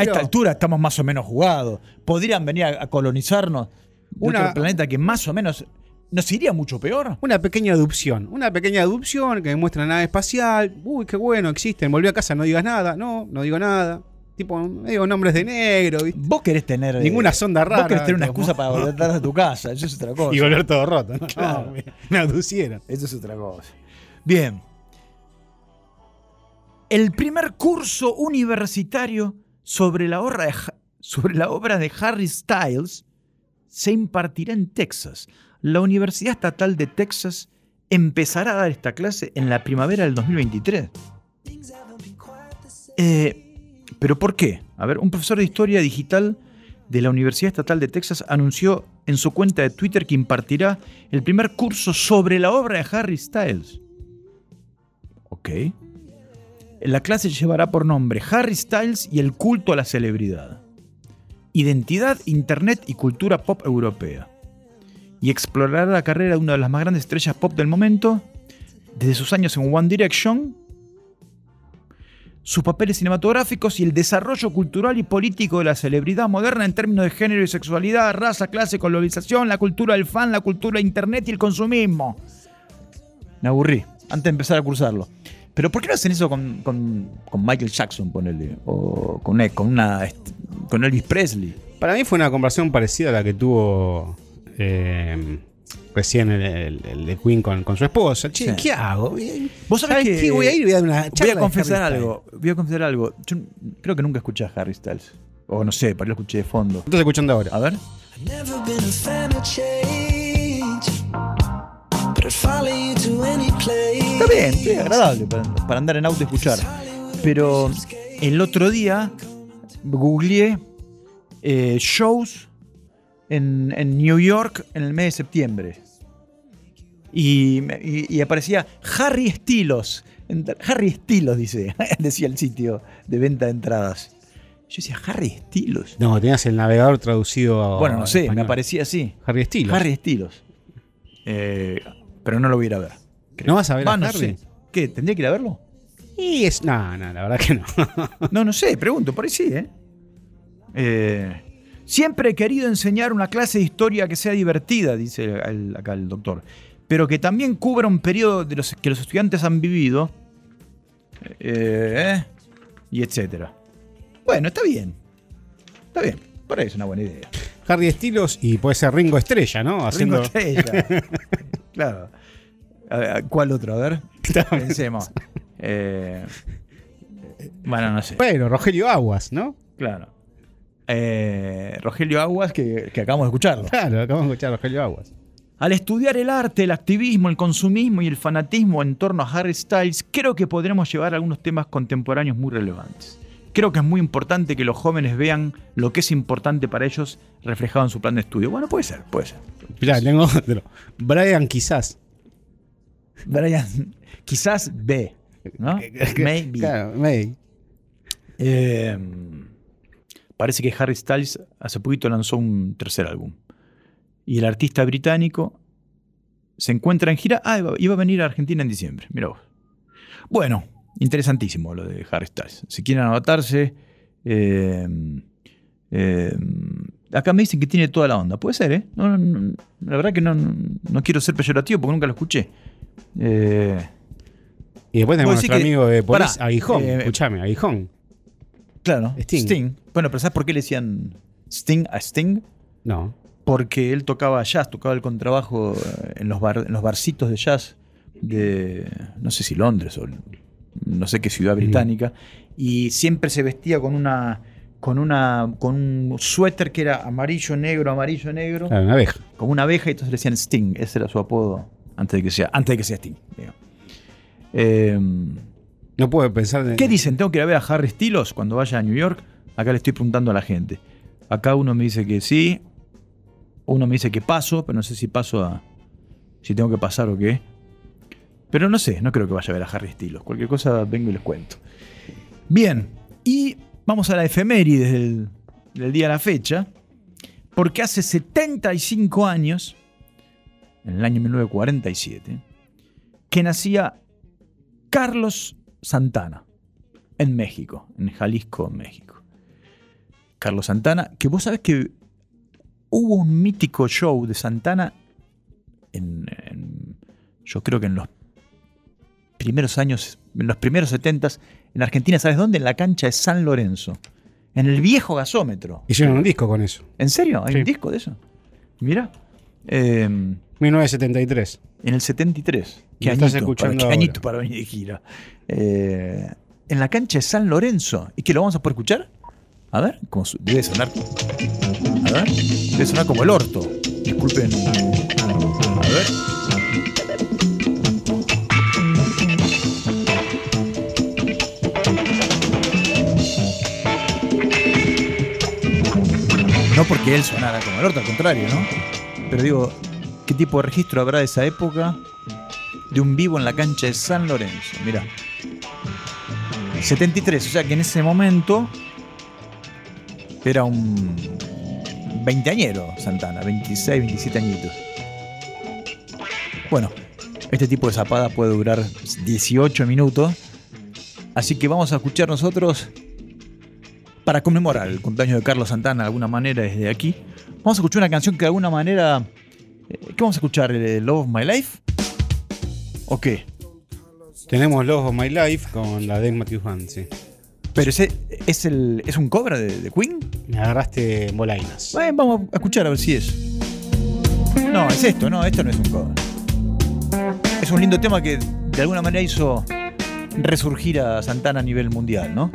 Pero- esta altura estamos más o menos jugados. Podrían venir a, a colonizarnos de Una- otro planeta que más o menos nos iría mucho peor. Una pequeña adopción, una pequeña adopción que demuestra la nave espacial. Uy, qué bueno, existen. Volví a casa, no digas nada. No, no digo nada. Tipo, medio nombres de negro. ¿viste? Vos querés tener. eh, Ninguna sonda rara, Vos querés tener una excusa para volver a tu casa. Eso es otra cosa. Y volver todo roto. No, Claro. No, me, aducieron. Eso es otra cosa. Bien. El primer curso universitario sobre la obra de, sobre la obra de Harry Styles se impartirá en Texas. La Universidad Estatal de Texas empezará a dar esta clase en la primavera del 2023. Eh, ¿Pero por qué? A ver, un profesor de historia digital de la Universidad Estatal de Texas anunció en su cuenta de Twitter que impartirá el primer curso sobre la obra de Harry Styles. Ok. La clase llevará por nombre Harry Styles y el culto a la celebridad. Identidad, Internet y cultura pop europea. Y explorará la carrera de una de las más grandes estrellas pop del momento, desde sus años en One Direction, sus papeles cinematográficos y el desarrollo cultural y político de la celebridad moderna en términos de género y sexualidad, raza, clase, colonización, la cultura del fan, la cultura de Internet y el consumismo. Me aburrí antes de empezar a cursarlo. Pero ¿por qué no hacen eso con, con- Michael Jackson, ponele? O con, eh, con, una, este, con Elvis Presley. Para mí fue una conversación parecida a la que tuvo eh, recién el, el- el de Queen con, con su esposa. Che, Sí. ¿qué hago? Vos sabés que qué? Voy a ir voy a dar una Voy a confesar algo. Voy a confesar algo. Yo creo que nunca escuché a Harry Styles. O no sé, para lo escuché de fondo. Estás escuchando ahora. A ver. Está bien, sí, agradable para, para andar en auto y escuchar. Pero el otro día googleé eh, shows en, en New York en el mes de septiembre. Y, me- y- y aparecía Harry Estilos. Harry Estilos, dice, decía el sitio de venta de entradas. Yo decía, Harry Estilos. No, tenías el navegador traducido a. Bueno, no sé, me aparecía así. Harry Estilos. Harry Estilos. Eh, pero no lo voy a ir a ver. ¿No vas a ver Va, a no Harry? sé. ¿Qué? ¿Tendría que ir a verlo? Y es. No, no, la verdad que no. No, no sé, pregunto, por ahí sí, ¿eh? Eh, Siempre he querido enseñar una clase de historia que sea divertida, dice el- acá el doctor, pero que también cubra un periodo de los que los estudiantes han vivido, eh, y etcétera. Bueno, está bien. Está bien, por ahí es una buena idea. Harry Estilos y puede ser Ringo Estrella, ¿no? Haciendo. Ringo Estrella. claro. Ver, ¿Cuál otro? A ver. Pensemos. Eh, bueno, no sé. Bueno, Rogelio Aguas, ¿no? Claro. Eh, Rogelio Aguas, que, que acabamos de escucharlo. Claro, acabamos de escuchar a Rogelio Aguas. Al estudiar el arte, el activismo, el consumismo y el fanatismo en torno a Harry Styles, creo que podremos llevar algunos temas contemporáneos muy relevantes. Creo que es muy importante que los jóvenes vean lo que es importante para ellos reflejado en su plan de estudio. Bueno, puede ser, puede ser. Mirá, tengo otro. Brian quizás. Brian, quizás B, ¿no? Maybe. Claro, maybe. Eh, parece que Harry Styles hace poquito lanzó un tercer álbum. Y el artista británico se encuentra en gira. Ah, iba, a venir a Argentina en diciembre. Mira vos. Bueno, interesantísimo lo de Harry Styles. Si quieren anotarse. eh, eh, acá me dicen que tiene toda la onda. Puede ser, ¿eh? No, no, no, la verdad que no, quiero ser peyorativo porque nunca lo escuché. Eh, Y después tenemos nuestro amigo de Pará, Aguijón. eh, Escuchame, Aguijón. Claro, Sting. Sting. Bueno, pero ¿sabes por qué le decían Sting a Sting? No. Porque él tocaba jazz, tocaba el contrabajo eh, en los, bar- en los barcitos de jazz de, no sé si Londres o no sé qué ciudad británica, y siempre se vestía con una con una con un suéter que era amarillo, negro, amarillo, negro, Claro, una abeja. como una abeja, y entonces le decían Sting, ese era su apodo antes de que sea, antes de que sea Sting. Eh, No puedo pensar en. ¿Qué dicen? ¿Tengo que ir a ver a Harry Styles cuando vaya a New York? Acá le estoy preguntando a la gente. Acá uno me dice que sí, uno me dice que paso, pero no sé si paso a. si tengo que pasar o qué. Pero no sé, no creo que vaya a ver a Harry Styles. Cualquier cosa vengo y les cuento. Bien, y vamos a la efeméride del, del día de la fecha. Porque hace 75 años, en el año 1947, que nacía Carlos Santana, en México, en Jalisco, México. Carlos Santana, que vos sabés que hubo un mítico show de Santana en, en- yo creo que en los primeros años, en los primeros 70 en Argentina, ¿sabes dónde? En la cancha de San Lorenzo, en el viejo gasómetro. Hicieron un disco con eso. ¿En serio? ¿Hay Sí. un disco de eso? Mira. Eh, 1973. en el 73. Lo Qué estás escuchando para, qué añito para venir de gira. Eh, en la cancha de San Lorenzo. ¿Y que lo vamos a poder escuchar? A ver, debe sonar. A ver, debe sonar como el orto. Disculpen. A ver. No porque él sonara como el orto, al contrario, ¿no? Pero digo, ¿qué tipo de registro habrá de esa época? De un vivo en la cancha de San Lorenzo. Mirá. 73, o sea que en ese momento era un veinteañero Santana, 26, 27 añitos. Bueno, este tipo de zapada puede durar 18 minutos. Así que vamos a escuchar nosotros, para conmemorar el cumpleaños de Carlos Santana de alguna manera desde aquí, vamos a escuchar una canción que de alguna manera... eh, ¿Qué vamos a escuchar? ¿Eh, ¿Love of My Life? ¿O qué? Tenemos Love of My Life con la Dave Matthews Band, sí. Pero ese es, el, es un cover de, de Queen. Me agarraste en bolainas. Bueno, vamos a escuchar a ver si es. No, es esto, no, esto no es un cover. Es un lindo tema que de alguna manera hizo resurgir a Santana a nivel mundial, ¿no?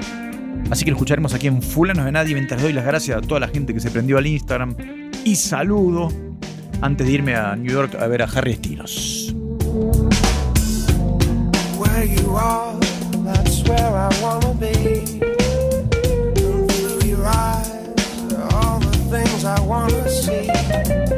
Así que lo escucharemos aquí en Fulanos de Nadie mientras doy las gracias a toda la gente que se prendió al Instagram y saludo antes de irme a New York a ver a Harry Styles. Where you are, that's where I wanna be. Through your eyes, all the things I wanna see.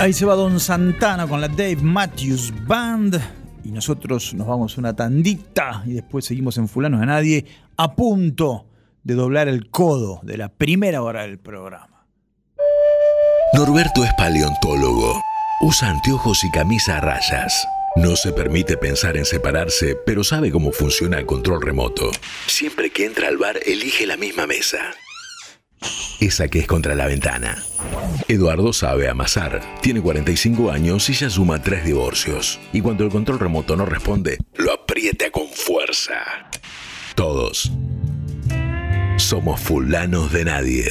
Ahí se va Don Santana con la Dave Matthews Band. Y nosotros nos vamos una tandita y después seguimos en Fulanos de Nadie a punto de doblar el codo de la primera hora del programa. Norberto es paleontólogo. Usa anteojos y camisa a rayas. No se permite pensar en separarse, pero sabe cómo funciona el control remoto. Siempre que entra al bar, elige la misma mesa. Esa que es contra la ventana. Eduardo sabe amasar. Tiene 45 años y ya suma tres divorcios. Y cuando el control remoto no responde, lo aprieta con fuerza. Todos somos fulanos de nadie.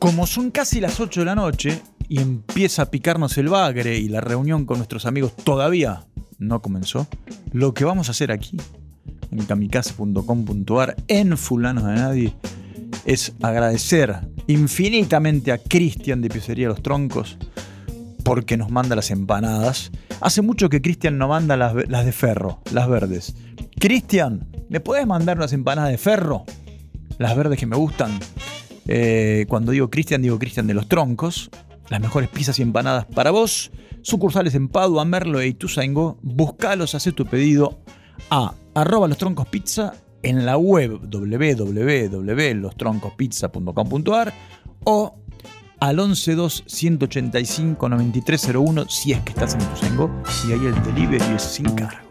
Como son casi las 8 de la noche y empieza a picarnos el bagre y la reunión con nuestros amigos todavía no comenzó, lo que vamos a hacer aquí, en kamikaze.com.ar, en Fulanos de Nadie, es agradecer infinitamente a Cristian de Pizzería Los Troncos porque nos manda las empanadas. Hace mucho que Cristian no manda las, las de ferro, las verdes. Cristian, ¿me puedes mandar unas empanadas de ferro? Las verdes que me gustan. Eh, cuando digo Cristian, digo Cristian de los Troncos. Las mejores pizzas y empanadas para vos. Sucursales en Padua, Merlo e Ituzaingó. Buscalos, haz tu pedido a arroba los troncos pizza en la web www.lostroncospizza.com.ar o al 112 185 9301 si es que estás en Ituzaingó y ahí el delivery es sin cargo.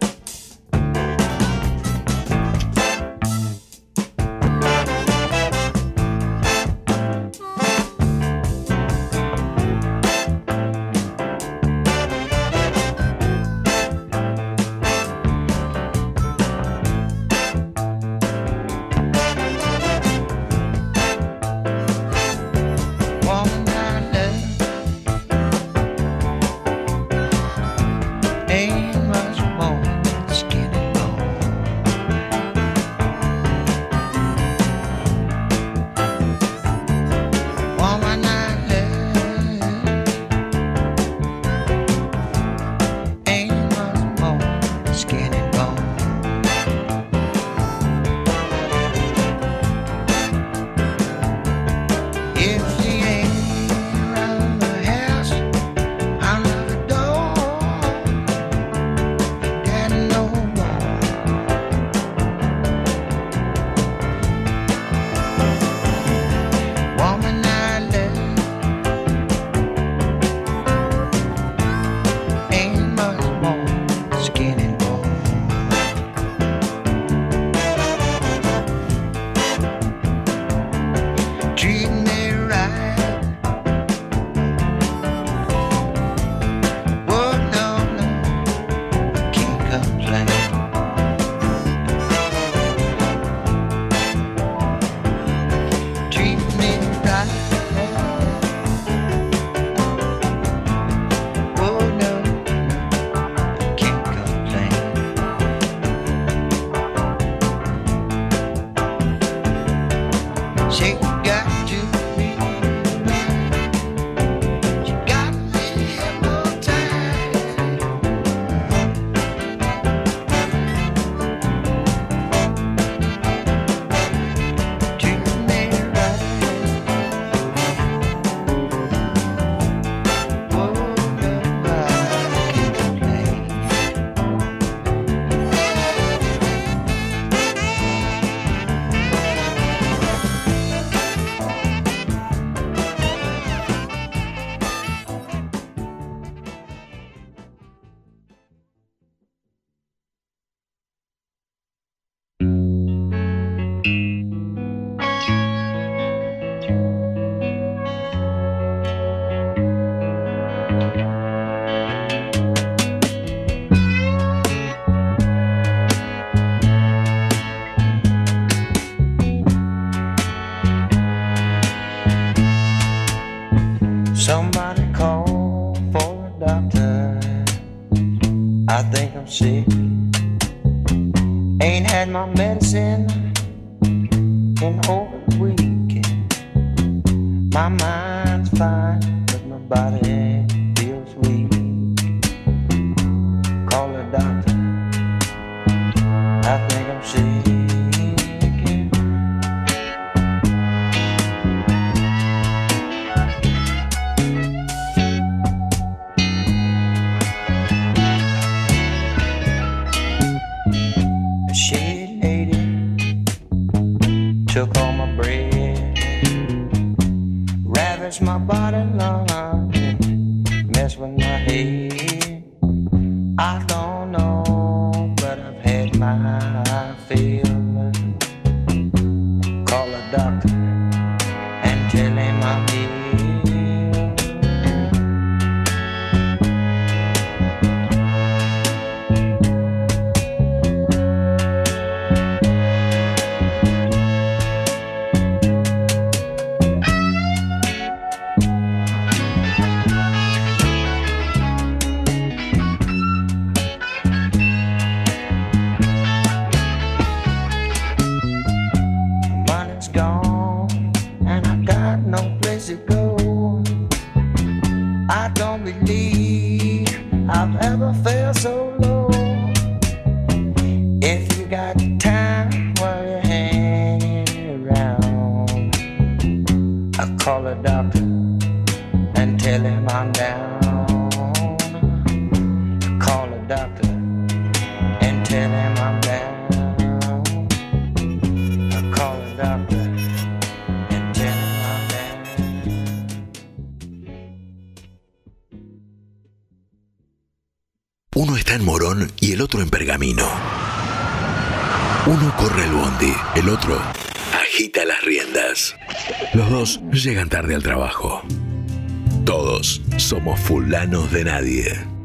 Fulanos de nadie.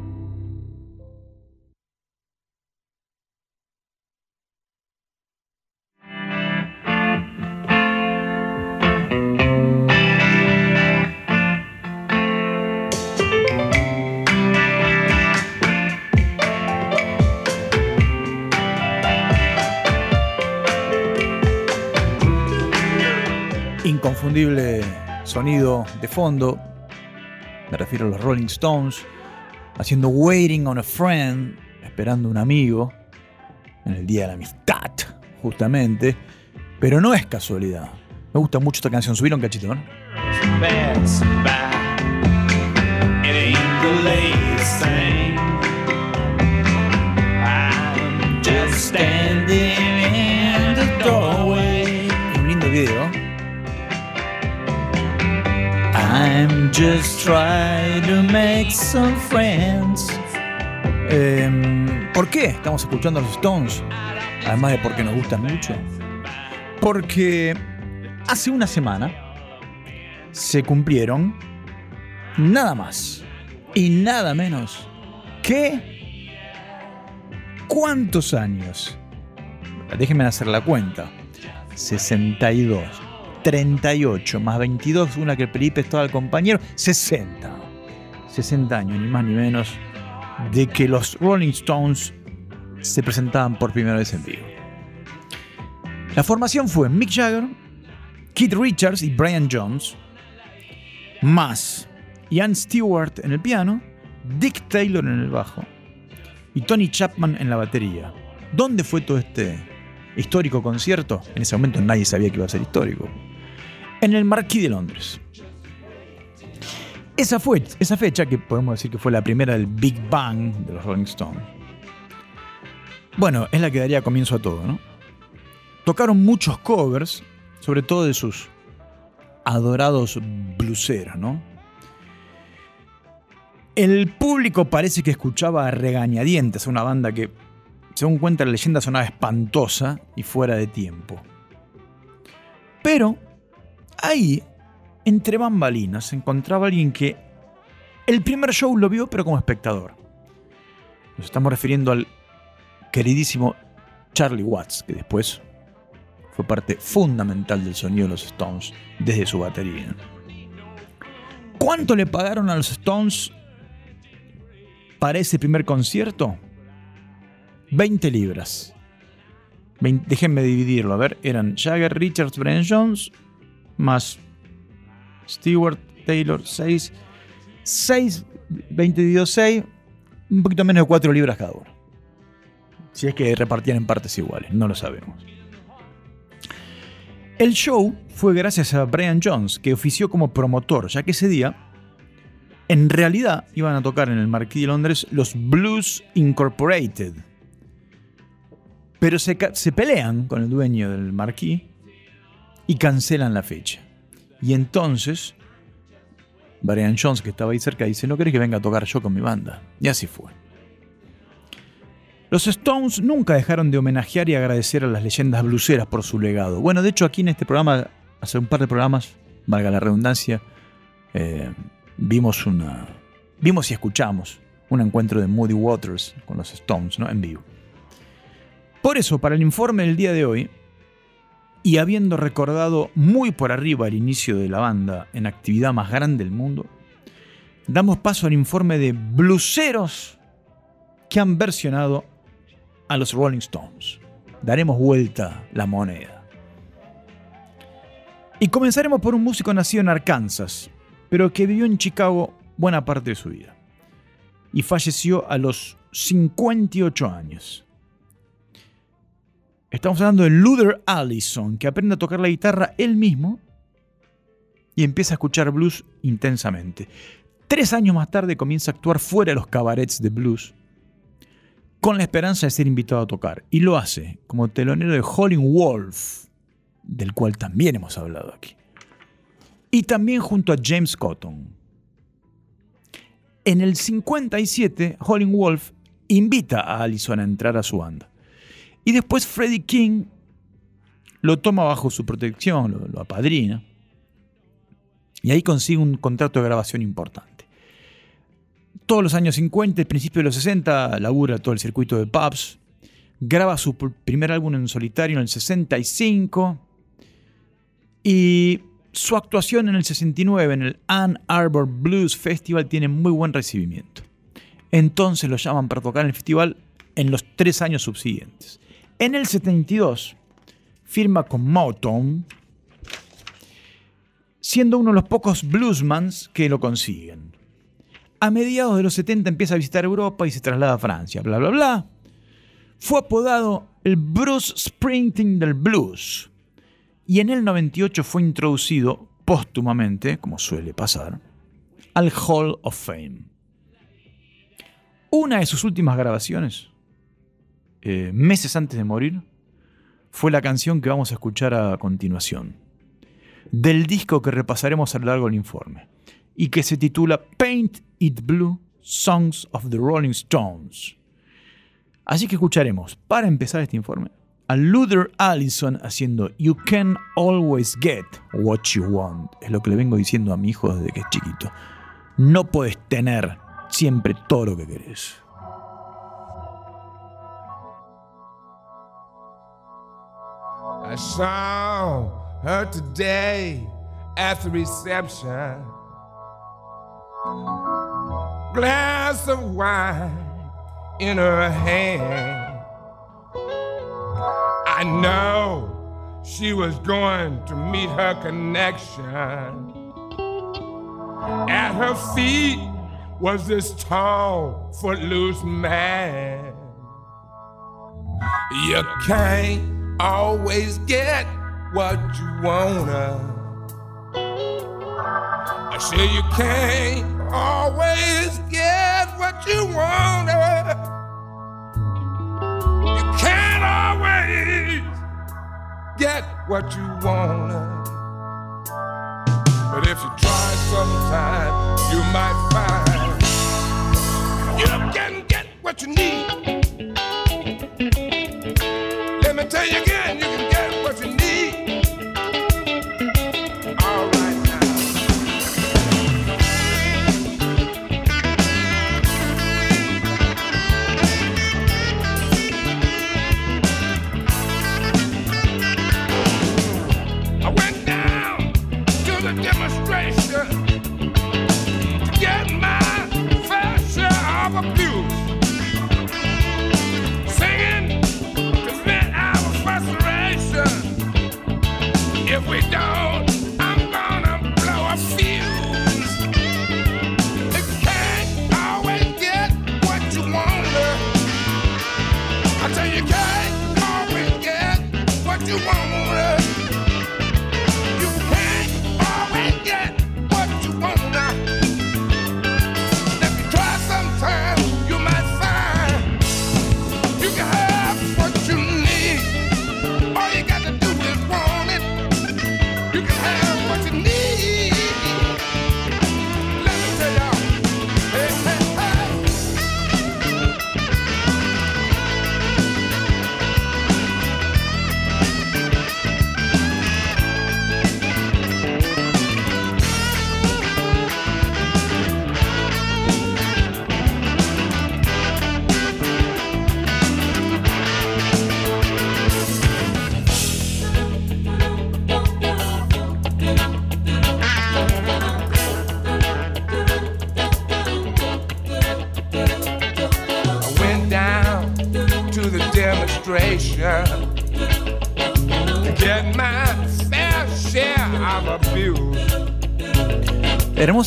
Inconfundible sonido de fondo. Me refiero a los Rolling Stones. Haciendo Waiting on a Friend. Esperando un amigo. En el Día de la Amistad, justamente. Pero no es casualidad. Me gusta mucho esta canción. Subieron cachito, ¿no? I'm just trying to make some friends. Em, ¿Por qué estamos escuchando a los Stones? Además de porque nos gustan mucho. Porque hace una semana se cumplieron nada más y nada menos que... ¿Cuántos años? Déjenme hacer la cuenta. 62, 38 más 22, una que el Felipe estaba el compañero, 60. 60 años, ni más ni menos, de que los Rolling Stones se presentaban por primera vez en vivo. La formación fue Mick Jagger, Keith Richards y Brian Jones, más Ian Stewart en el piano, Dick Taylor en el bajo y Tony Chapman en la batería. ¿Dónde fue todo este histórico concierto? En ese momento nadie sabía que iba a ser histórico. En el Marquis de Londres. Esa, fue, esa fecha, que podemos decir que fue la primera del Big Bang de los Rolling Stones, bueno, es la que daría comienzo a todo, ¿no? Tocaron muchos covers, sobre todo de sus adorados bluseros, ¿no? El público parece que escuchaba a regañadientes a una banda que, según cuenta la leyenda, sonaba espantosa y fuera de tiempo. Pero ahí, entre bambalinas, se encontraba alguien que el primer show lo vio, pero como espectador. Nos estamos refiriendo al queridísimo Charlie Watts, que después fue parte fundamental del sonido de los Stones desde su batería. ¿Cuánto le pagaron a los Stones para ese primer concierto? 20 libras. vein- déjenme dividirlo, a ver, eran Jagger, Richards, Brian Jones, más Stewart, Taylor, 6, 6, 20 dividido 6, un poquito menos de 4 libras cada uno. Si es que repartían en partes iguales, no lo sabemos. El show fue gracias a Brian Jones, que ofició como promotor, ya que ese día, en realidad, iban a tocar en el Marquis de Londres los Blues Incorporated. Pero se, se pelean con el dueño del Marquis y cancelan la fecha. Y entonces, Brian Jones, que estaba ahí cerca, dice, ¿no querés que venga a tocar yo con mi banda? Y así fue. Los Stones nunca dejaron de homenajear y agradecer a las leyendas blueseras por su legado. Bueno, de hecho aquí en este programa, hace un par de programas, valga la redundancia, eh, vimos una, vimos y escuchamos un encuentro de Moody Waters con los Stones, ¿no? En vivo. Por eso, para el informe del día de hoy, y habiendo recordado muy por arriba el inicio de la banda en actividad más grande del mundo, damos paso al informe de bluseros que han versionado a los Rolling Stones. Daremos vuelta la moneda. Y comenzaremos por un músico nacido en Arkansas, pero que vivió en Chicago buena parte de su vida. Y falleció a los 58 años. Estamos hablando de Luther Allison, que aprende a tocar la guitarra él mismo y empieza a escuchar blues intensamente. Tres años más tarde comienza a actuar fuera de los cabarets de blues con la esperanza de ser invitado a tocar. Y lo hace como telonero de Howlin' Wolf, del cual también hemos hablado aquí. Y también junto a James Cotton. En el 57, Howlin' Wolf invita a Allison a entrar a su banda. Y después Freddie King lo toma bajo su protección, lo, apadrina. Y ahí consigue un contrato de grabación importante. Todos los años 50 y principios de los 60 labura todo el circuito de pubs. Graba su pr- primer álbum en solitario en el 65. Y su actuación en el 69 en el Ann Arbor Blues Festival tiene muy buen recibimiento. Entonces lo llaman para tocar en el festival en los tres años subsiguientes. En el 72 firma con Motown, siendo uno de los pocos bluesmans que lo consiguen. A mediados de los 70 empieza a visitar Europa y se traslada a Francia, bla bla bla. Fue apodado el Bruce Springsteen del blues. Y en el 98 fue introducido póstumamente, como suele pasar, al Hall of Fame. Una de sus últimas grabaciones, eh, meses antes de morir, fue la canción que vamos a escuchar a continuación, del disco que repasaremos a lo largo del informe, y que se titula Paint It Blue, Songs of the Rolling Stones. Así que escucharemos, para empezar este informe, a Luther Allison haciendo You Can Always Get What You Want. Es lo que le vengo diciendo a mi hijo desde que es chiquito. No puedes tener siempre todo lo que querés. I saw her today at the reception. Glass of wine in her hand. I know she was going to meet her connection. At her feet was this tall, footloose man. You can't always get what you wanna. I say you can't always get what you wanna. You can't always get what you wanna. But if you try sometime, you might find you can get what you need.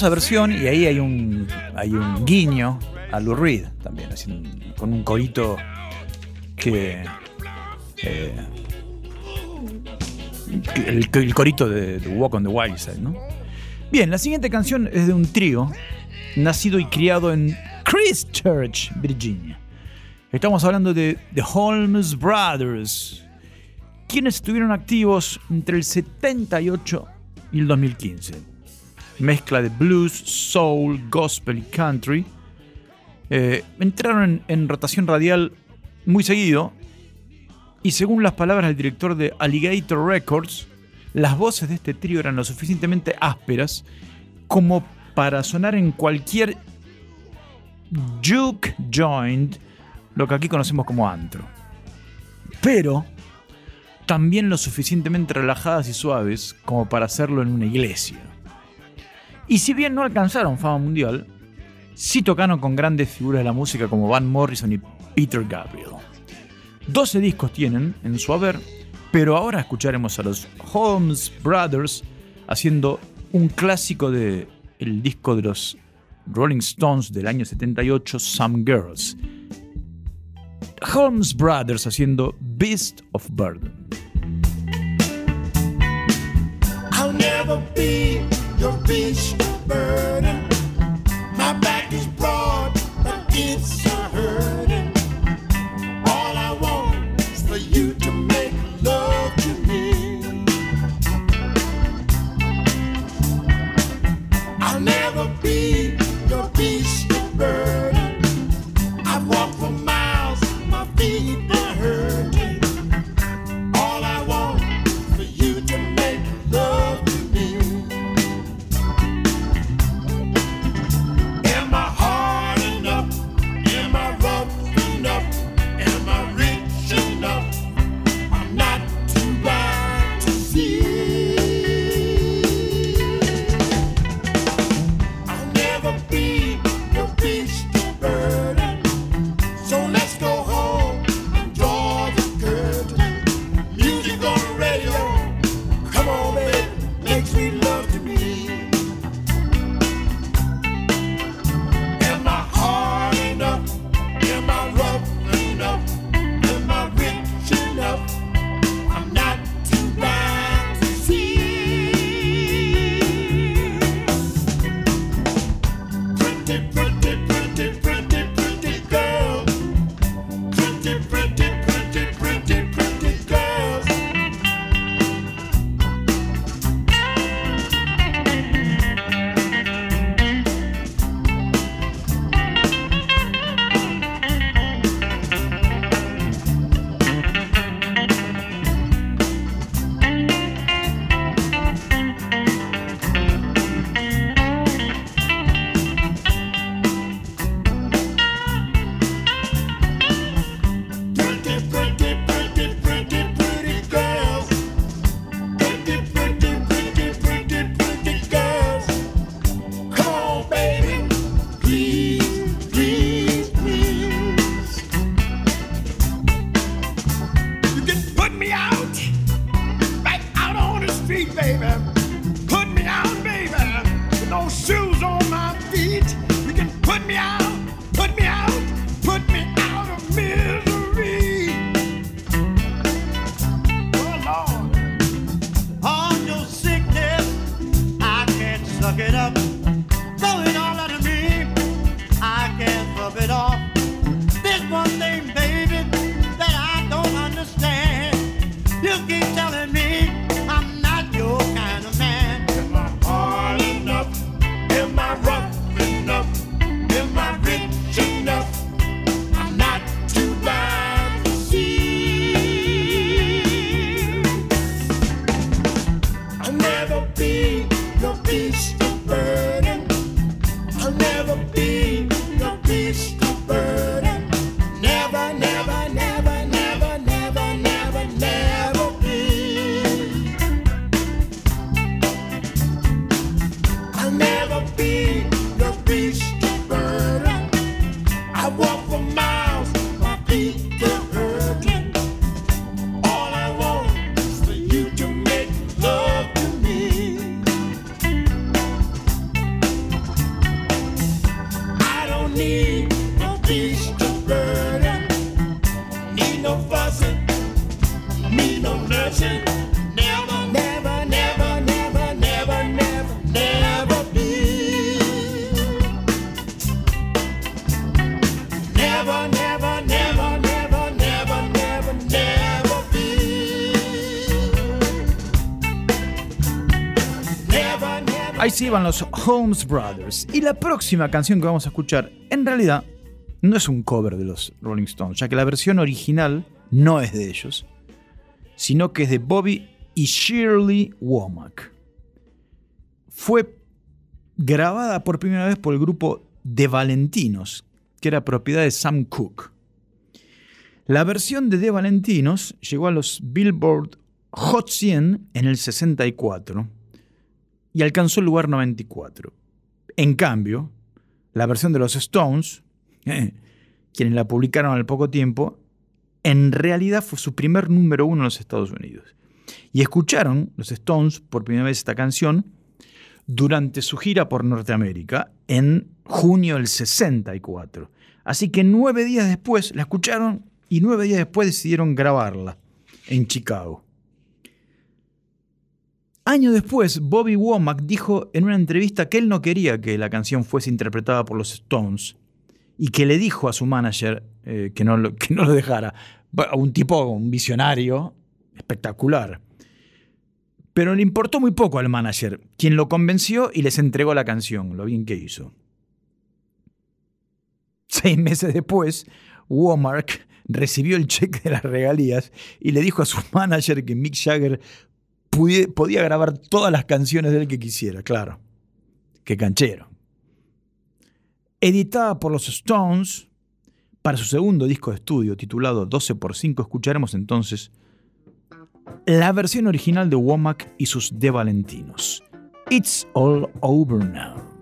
Hermosa versión, y ahí hay un, hay un guiño a Lou Reed también, con un corito que. eh, el, el corito de, de Walk on the Wild Side, ¿no? Bien, la siguiente canción es de un trío nacido y criado en Christchurch, Virginia. Estamos hablando de The Holmes Brothers, quienes estuvieron activos entre el 78 y el 2015 mezcla de blues, soul, gospel y country. Eh, entraron en, en rotación radial muy seguido y según las palabras del director de Alligator Records, las voces de este trío eran lo suficientemente ásperas como para sonar en cualquier juke joint, lo que aquí conocemos como antro. Pero también lo suficientemente relajadas y suaves como para hacerlo en una iglesia. Y si bien no alcanzaron fama mundial, sí tocaron con grandes figuras de la música como Van Morrison y Peter Gabriel. 12 discos tienen en su haber, pero ahora escucharemos a los Holmes Brothers haciendo un clásico de el disco de los Rolling Stones del año 78, Some Girls. Holmes Brothers haciendo Beast of Burden. Your beast of. My back is broad, but it's see. Los Holmes Brothers. Y la próxima canción que vamos a escuchar, en realidad, no es un cover de los Rolling Stones, ya que la versión original no es de ellos, sino que es de Bobby y Shirley Womack. Fue grabada por primera vez por el grupo The Valentinos, que era propiedad de Sam Cooke. La versión de The Valentinos llegó a los Billboard Hot 100 en el 64 y alcanzó el lugar 94. En cambio, la versión de los Stones, quienes la publicaron al poco tiempo, en realidad fue su primer número uno en los Estados Unidos. Y escucharon los Stones por primera vez esta canción durante su gira por Norteamérica en junio del 64. Así que nueve días después la escucharon y nueve días después decidieron grabarla en Chicago. Años después, Bobby Womack dijo en una entrevista que él no quería que la canción fuese interpretada por los Stones y que le dijo a su manager eh, que, no lo, que no dejara. Un tipo, un visionario espectacular. Pero le importó muy poco al manager, quien lo convenció y les entregó la canción, lo bien que hizo. Seis meses después, Womack recibió el cheque de las regalías y le dijo a su manager que Mick Jagger podía grabar todas las canciones de él que quisiera, claro. Qué canchero. Editada por los Stones, para su segundo disco de estudio titulado 12x5, escucharemos entonces la versión original de Womack y sus De Valentinos. It's All Over Now.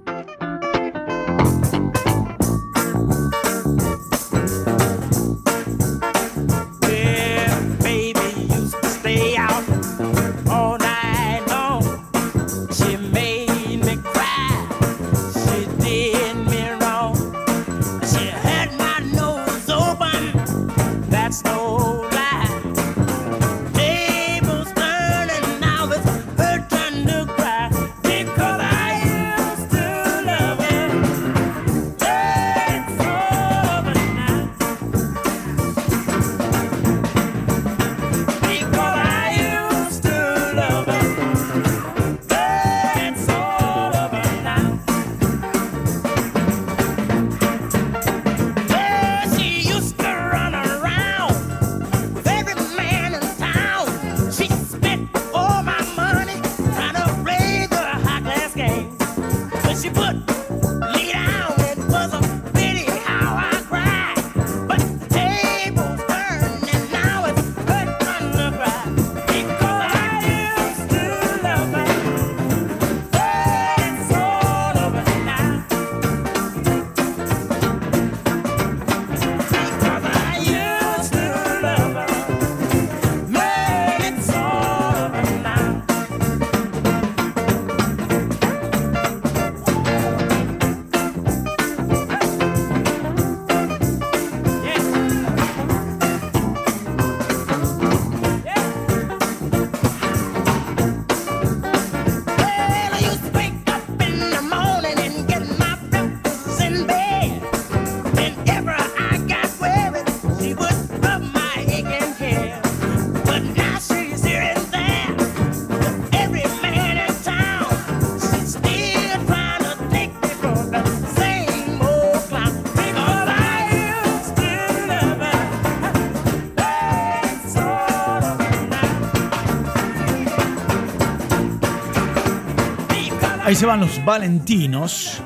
Ahí se van los Valentinos.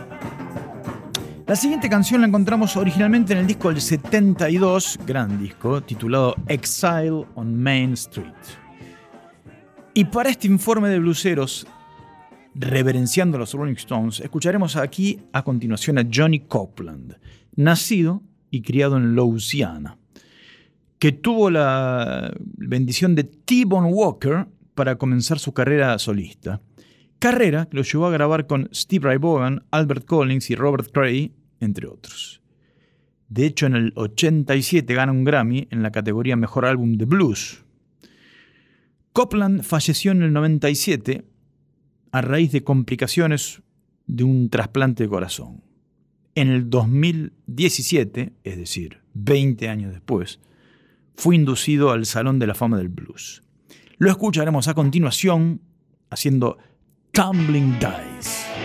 La siguiente canción la encontramos originalmente en el disco del 72, gran disco, titulado Exile on Main Street. Y para este informe de bluseros, reverenciando a los Rolling Stones, escucharemos aquí a continuación a Johnny Copeland, nacido y criado en Louisiana, que tuvo la bendición de T-Bone Walker para comenzar su carrera solista. Carrera que lo llevó a grabar con Steve Ray Vaughan, Albert Collins y Robert Cray, entre otros. De hecho, en el 87 gana un Grammy en la categoría Mejor Álbum de Blues. Copland falleció en el 97 a raíz de complicaciones de un trasplante de corazón. En el 2017, es decir, 20 años después, fue inducido al Salón de la Fama del Blues. Lo escucharemos a continuación haciendo Tumbling Dice.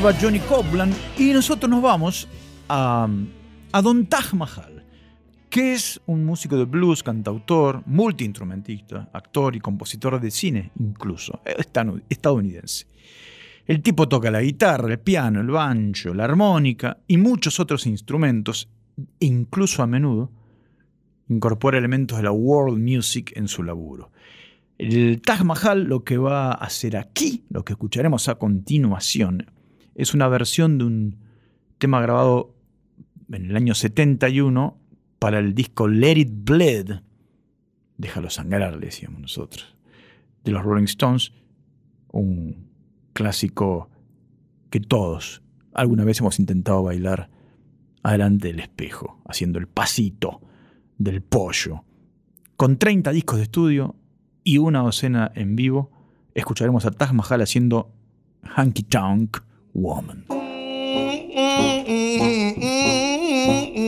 Va Johnny Copland y nosotros nos vamos a, a Don Taj Mahal, que es un músico de blues, cantautor, multiinstrumentista, actor y compositor de cine incluso, eh, estadounidense. El tipo toca la guitarra, el piano, el banjo, la armónica y muchos otros instrumentos, e incluso a menudo incorpora elementos de la world music en su laburo. El Taj Mahal lo que va a hacer aquí, lo que escucharemos a continuación, es una versión de un tema grabado en el año 71 para el disco Let It Bleed. Déjalo sangrar, le decíamos nosotros. De los Rolling Stones, un clásico que todos alguna vez hemos intentado bailar adelante del espejo, haciendo el pasito del pollo. Con 30 discos de estudio y una docena en vivo, escucharemos a Taj Mahal haciendo Hanky Tonk. woman. Mm, mm, mm,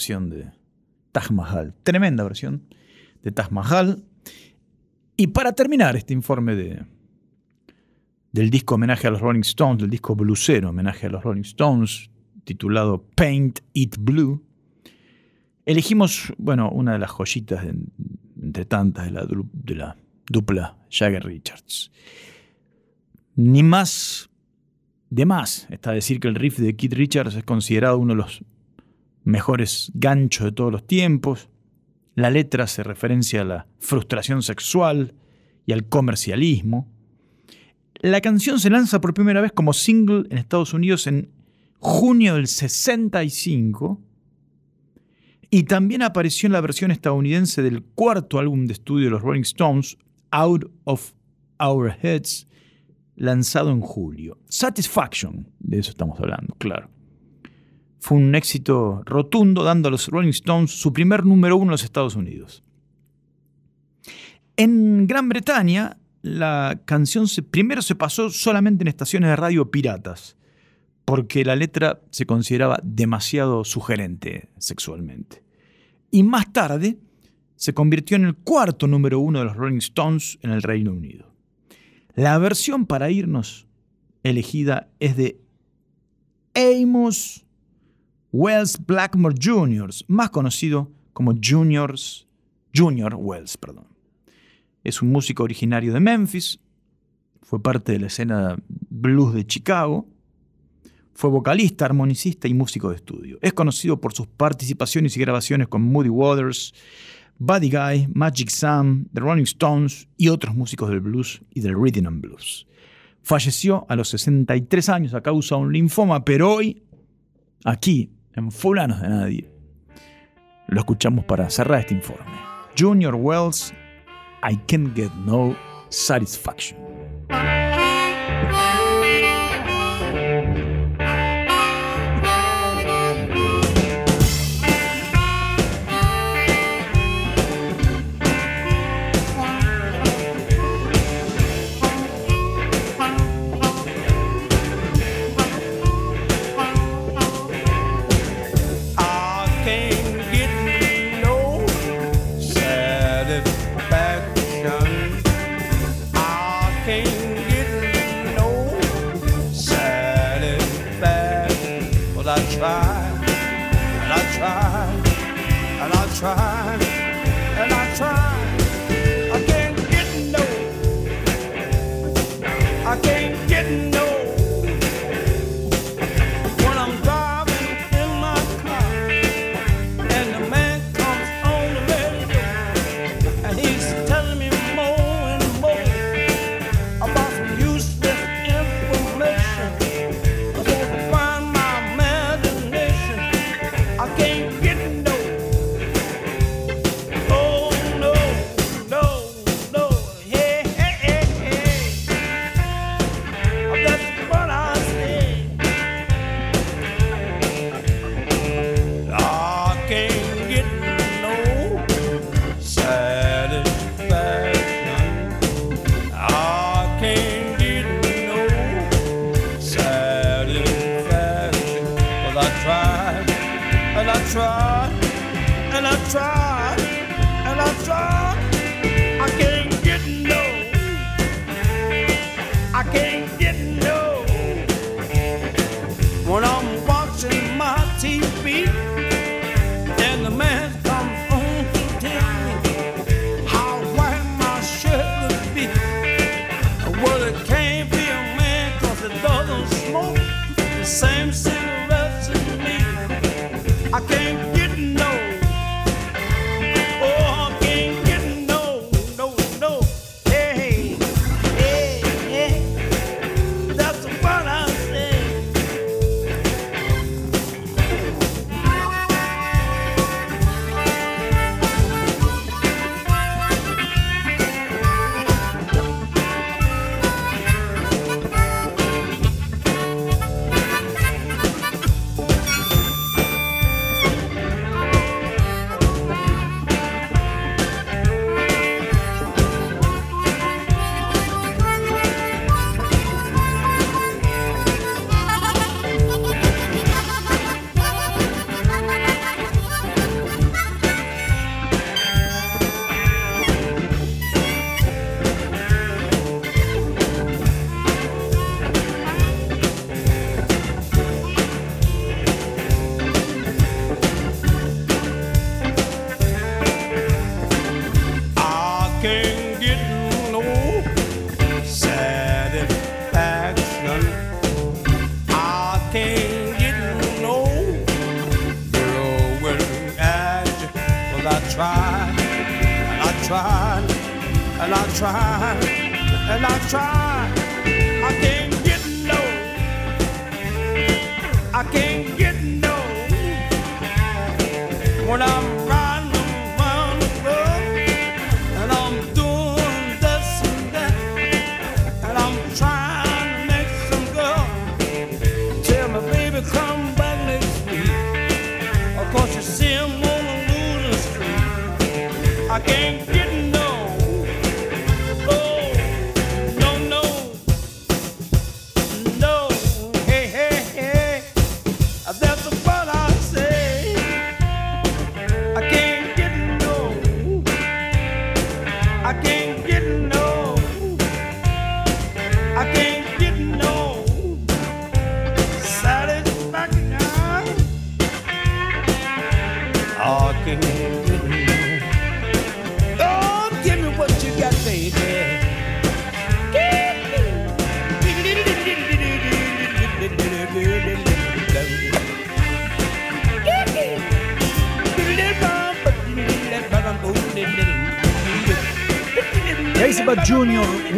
versión de Taj Mahal, tremenda versión de Taj Mahal. Y para terminar este informe de, del disco homenaje a los Rolling Stones, del disco blusero homenaje a los Rolling Stones, titulado Paint It Blue, elegimos, bueno, una de las joyitas de, entre tantas de la, dupla Jagger Richards. Ni más de más está decir que el riff de Keith Richards es considerado uno de los mejores ganchos de todos los tiempos. La letra hace referencia a la frustración sexual y al comercialismo. La canción se lanza por primera vez como single en Estados Unidos en junio del 65 y también apareció en la versión estadounidense del cuarto álbum de estudio de los Rolling Stones, Out of Our Heads, lanzado en julio. Satisfaction, de eso estamos hablando, claro. Fue un éxito rotundo, dando a los Rolling Stones su primer número uno en los Estados Unidos. En Gran Bretaña, la canción se- primero se pasó solamente en estaciones de radio piratas, porque la letra se consideraba demasiado sugerente sexualmente. Y más tarde se convirtió en el cuarto número uno de los Rolling Stones en el Reino Unido. La versión para irnos elegida es de Amos Wells Blackmore Jr., más conocido como Juniors, Junior Wells. Perdón. Es un músico originario de Memphis, fue parte de la escena blues de Chicago, fue vocalista, armonicista y músico de estudio. Es conocido por sus participaciones y grabaciones con Moody Waters, Buddy Guy, Magic Sam, The Rolling Stones y otros músicos del blues y del rhythm and blues. Falleció a los 63 años a causa de un linfoma, pero hoy, aquí, en Fulanos de Nadie, lo escuchamos para cerrar este informe. Junior Wells, I Can't Get No Satisfaction.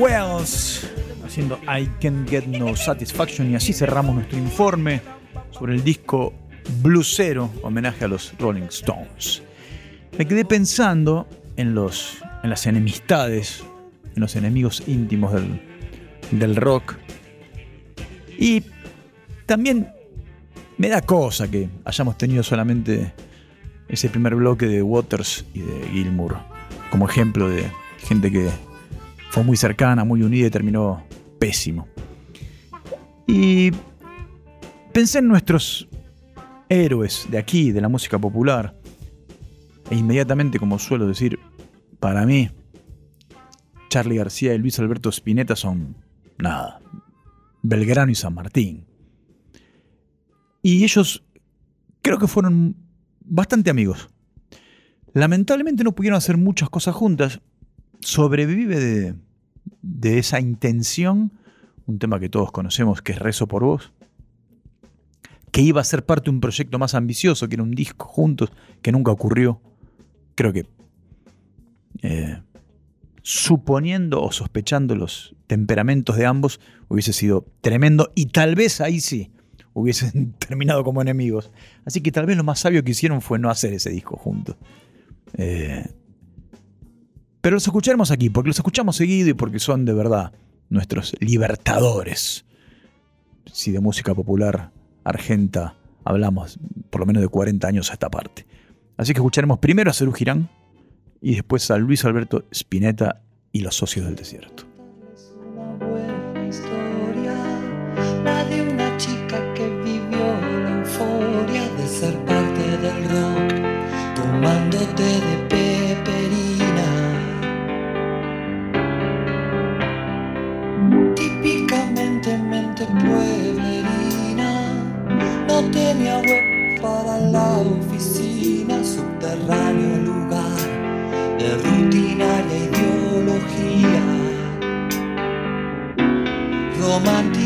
Wells haciendo I Can Get No Satisfaction y así cerramos nuestro informe sobre el disco Bluesero, homenaje a los Rolling Stones. Me quedé pensando en, los, en las enemistades, en los enemigos íntimos del, del rock y también me da cosa que hayamos tenido solamente ese primer bloque de Waters y de Gilmour como ejemplo de gente que fue muy cercana, muy unida y terminó pésimo. Y pensé en nuestros héroes de aquí, de la música popular, e inmediatamente, como suelo decir, para mí, Charlie García y Luis Alberto Spinetta son nada, Belgrano y San Martín. Y ellos creo que fueron bastante amigos. Lamentablemente no pudieron hacer muchas cosas juntas. Sobrevive de, de esa intención, un tema que todos conocemos que es Rezo por Vos, que iba a ser parte de un proyecto más ambicioso, que era un disco juntos, que nunca ocurrió. Creo que eh, suponiendo o sospechando los temperamentos de ambos, hubiese sido tremendo y tal vez ahí sí hubiesen terminado como enemigos. Así que tal vez lo más sabio que hicieron fue no hacer ese disco juntos. Eh, pero los escucharemos aquí, porque los escuchamos seguido y porque son de verdad nuestros libertadores. Si de música popular argenta hablamos por lo menos de 40 años a esta parte. Así que escucharemos primero a Cerú Girán y después a Luis Alberto Spinetta y los socios del desierto. romantic.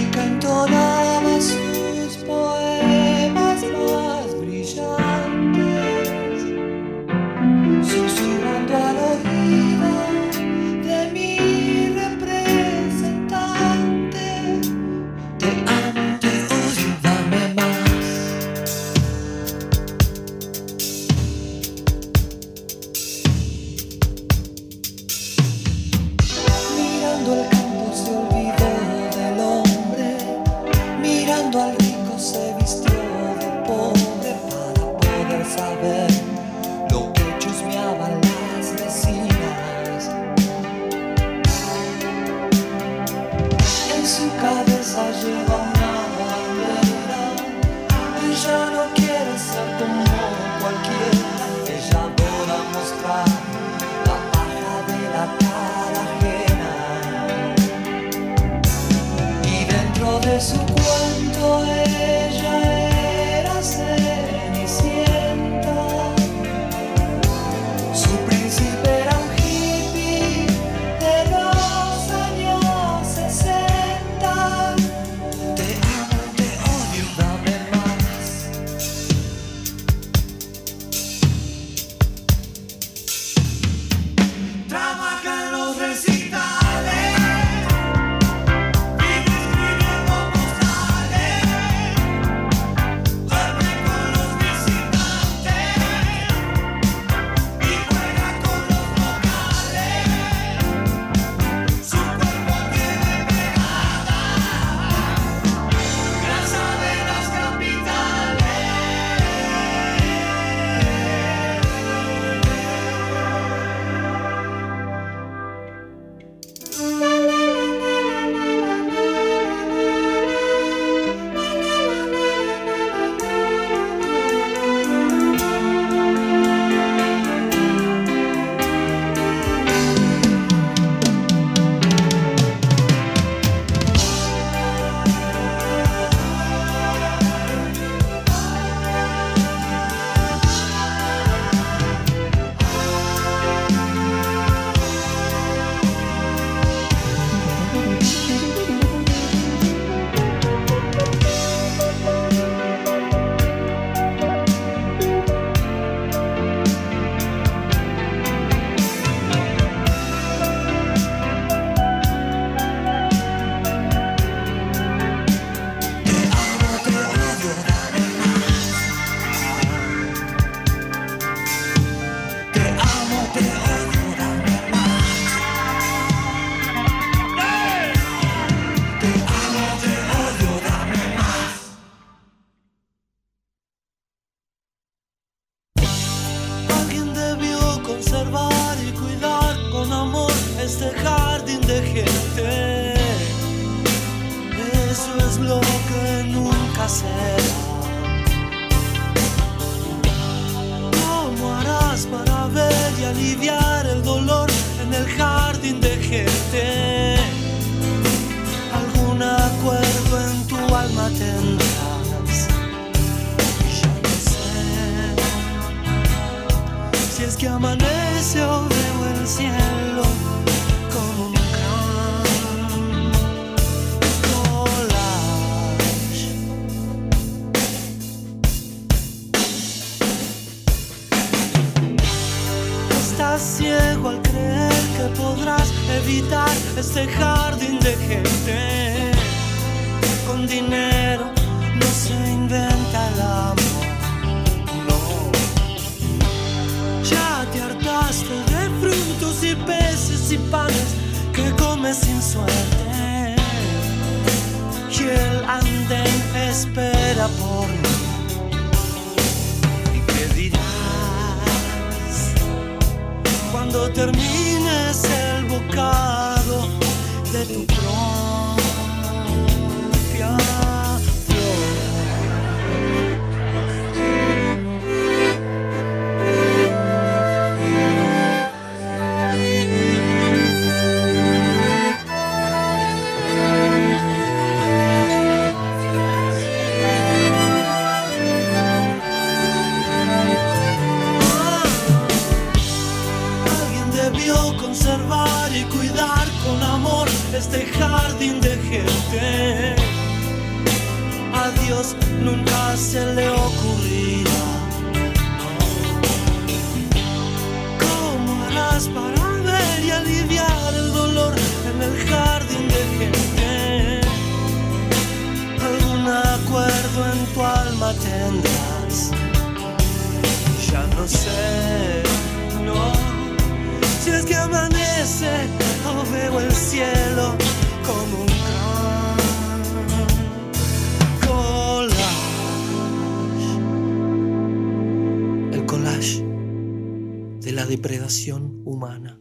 De la depredación humana.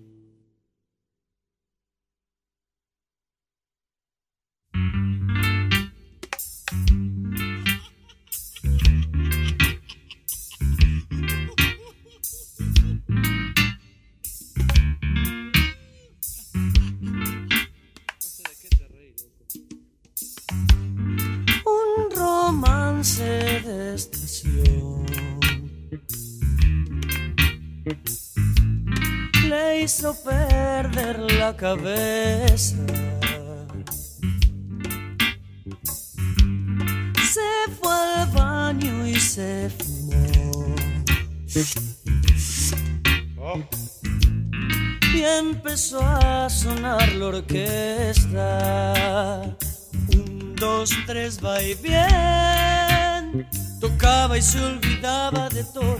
Se fue al baño y se fumó. Y empezó a sonar la orquesta. Un, dos, tres, va y bien. Tocaba y se olvidaba de todo.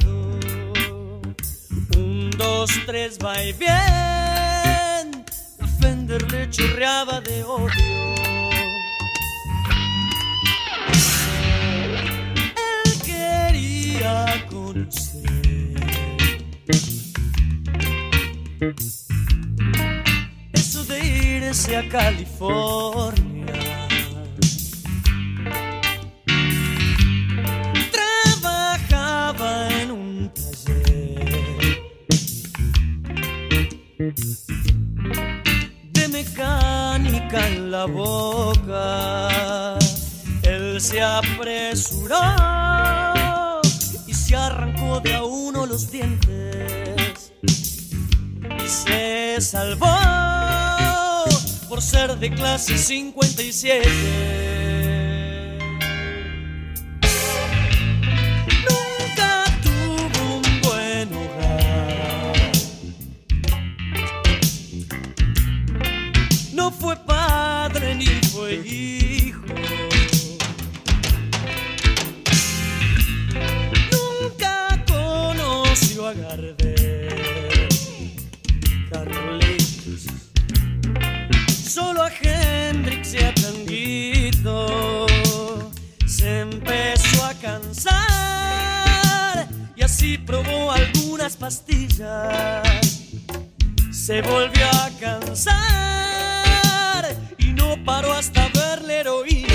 Un, dos, tres, va y bien. Fender le chorreaba de odio. Él quería conocer eso de irse a California. Apresuró y se arrancó de a uno los dientes y se salvó por ser de clase 57. Así probó algunas pastillas. Se volvió a cansar y no paró hasta ver la heroína.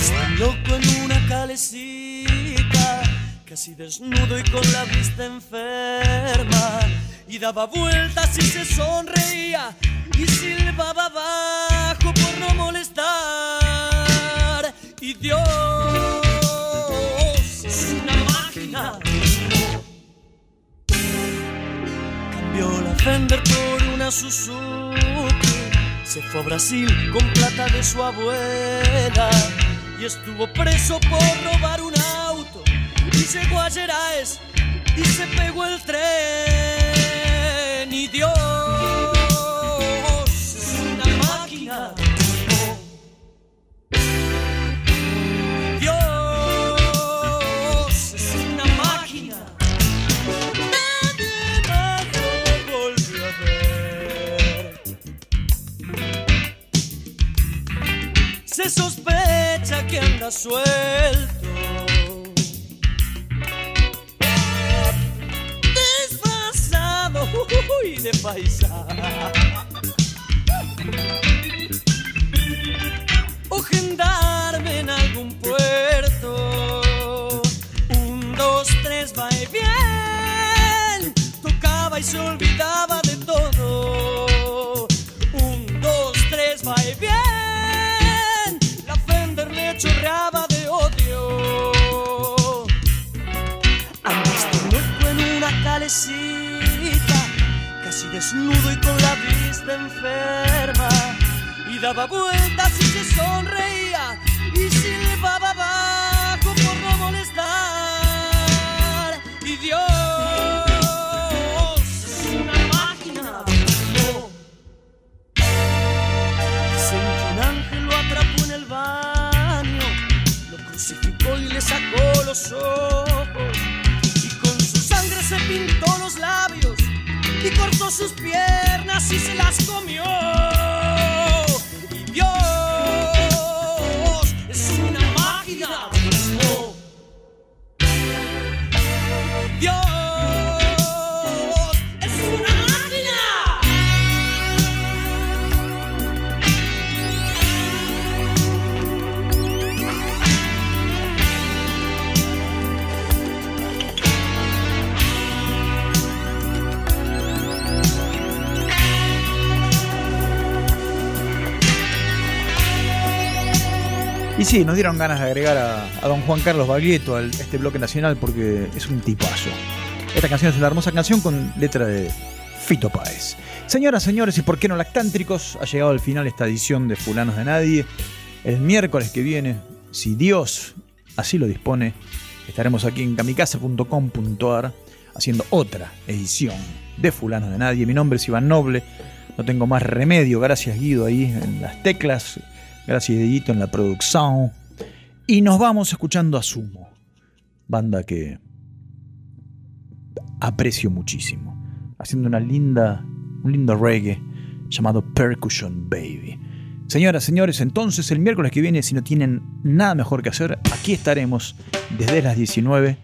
Está loco en una calecita, casi desnudo y con la vista enferma. Y daba vueltas y se sonreía y silbaba abajo por no molestar. Y Dios Cambió la Fender por una Suzuki. Se fue a Brasil con plata de su abuela y estuvo preso por robar un auto. Y llegó a y se pegó el tren. Y Dios sí, nos dieron ganas de agregar a, don Juan Carlos Baglietto a este bloque nacional porque es un tipazo. Esta canción es una hermosa canción con letra de Fito Páez. Señoras, señores, y por qué no lactántricos, ha llegado al final esta edición de Fulanos de Nadie. El miércoles que viene, si Dios así lo dispone, estaremos aquí en kamikaze.com.ar haciendo otra edición de Fulanos de Nadie. Mi nombre es Iván Noble, no tengo más remedio, gracias Guido ahí en las teclas, gracias Dieguito en la producción. Y nos vamos escuchando a Sumo, banda que aprecio muchísimo, haciendo una linda, un lindo reggae llamado Percussion Baby. Señoras, señores, entonces el miércoles que viene, si no tienen nada mejor que hacer, aquí estaremos desde las 19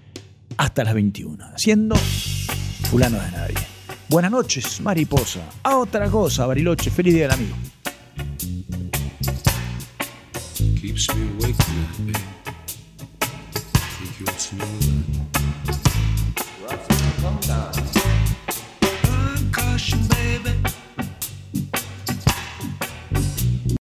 hasta las 21, haciendo fulano de nadie. Buenas noches, mariposa. A otra cosa, Bariloche. Feliz día amigo. Keeps me awake at night, babe. Think you ought to know that.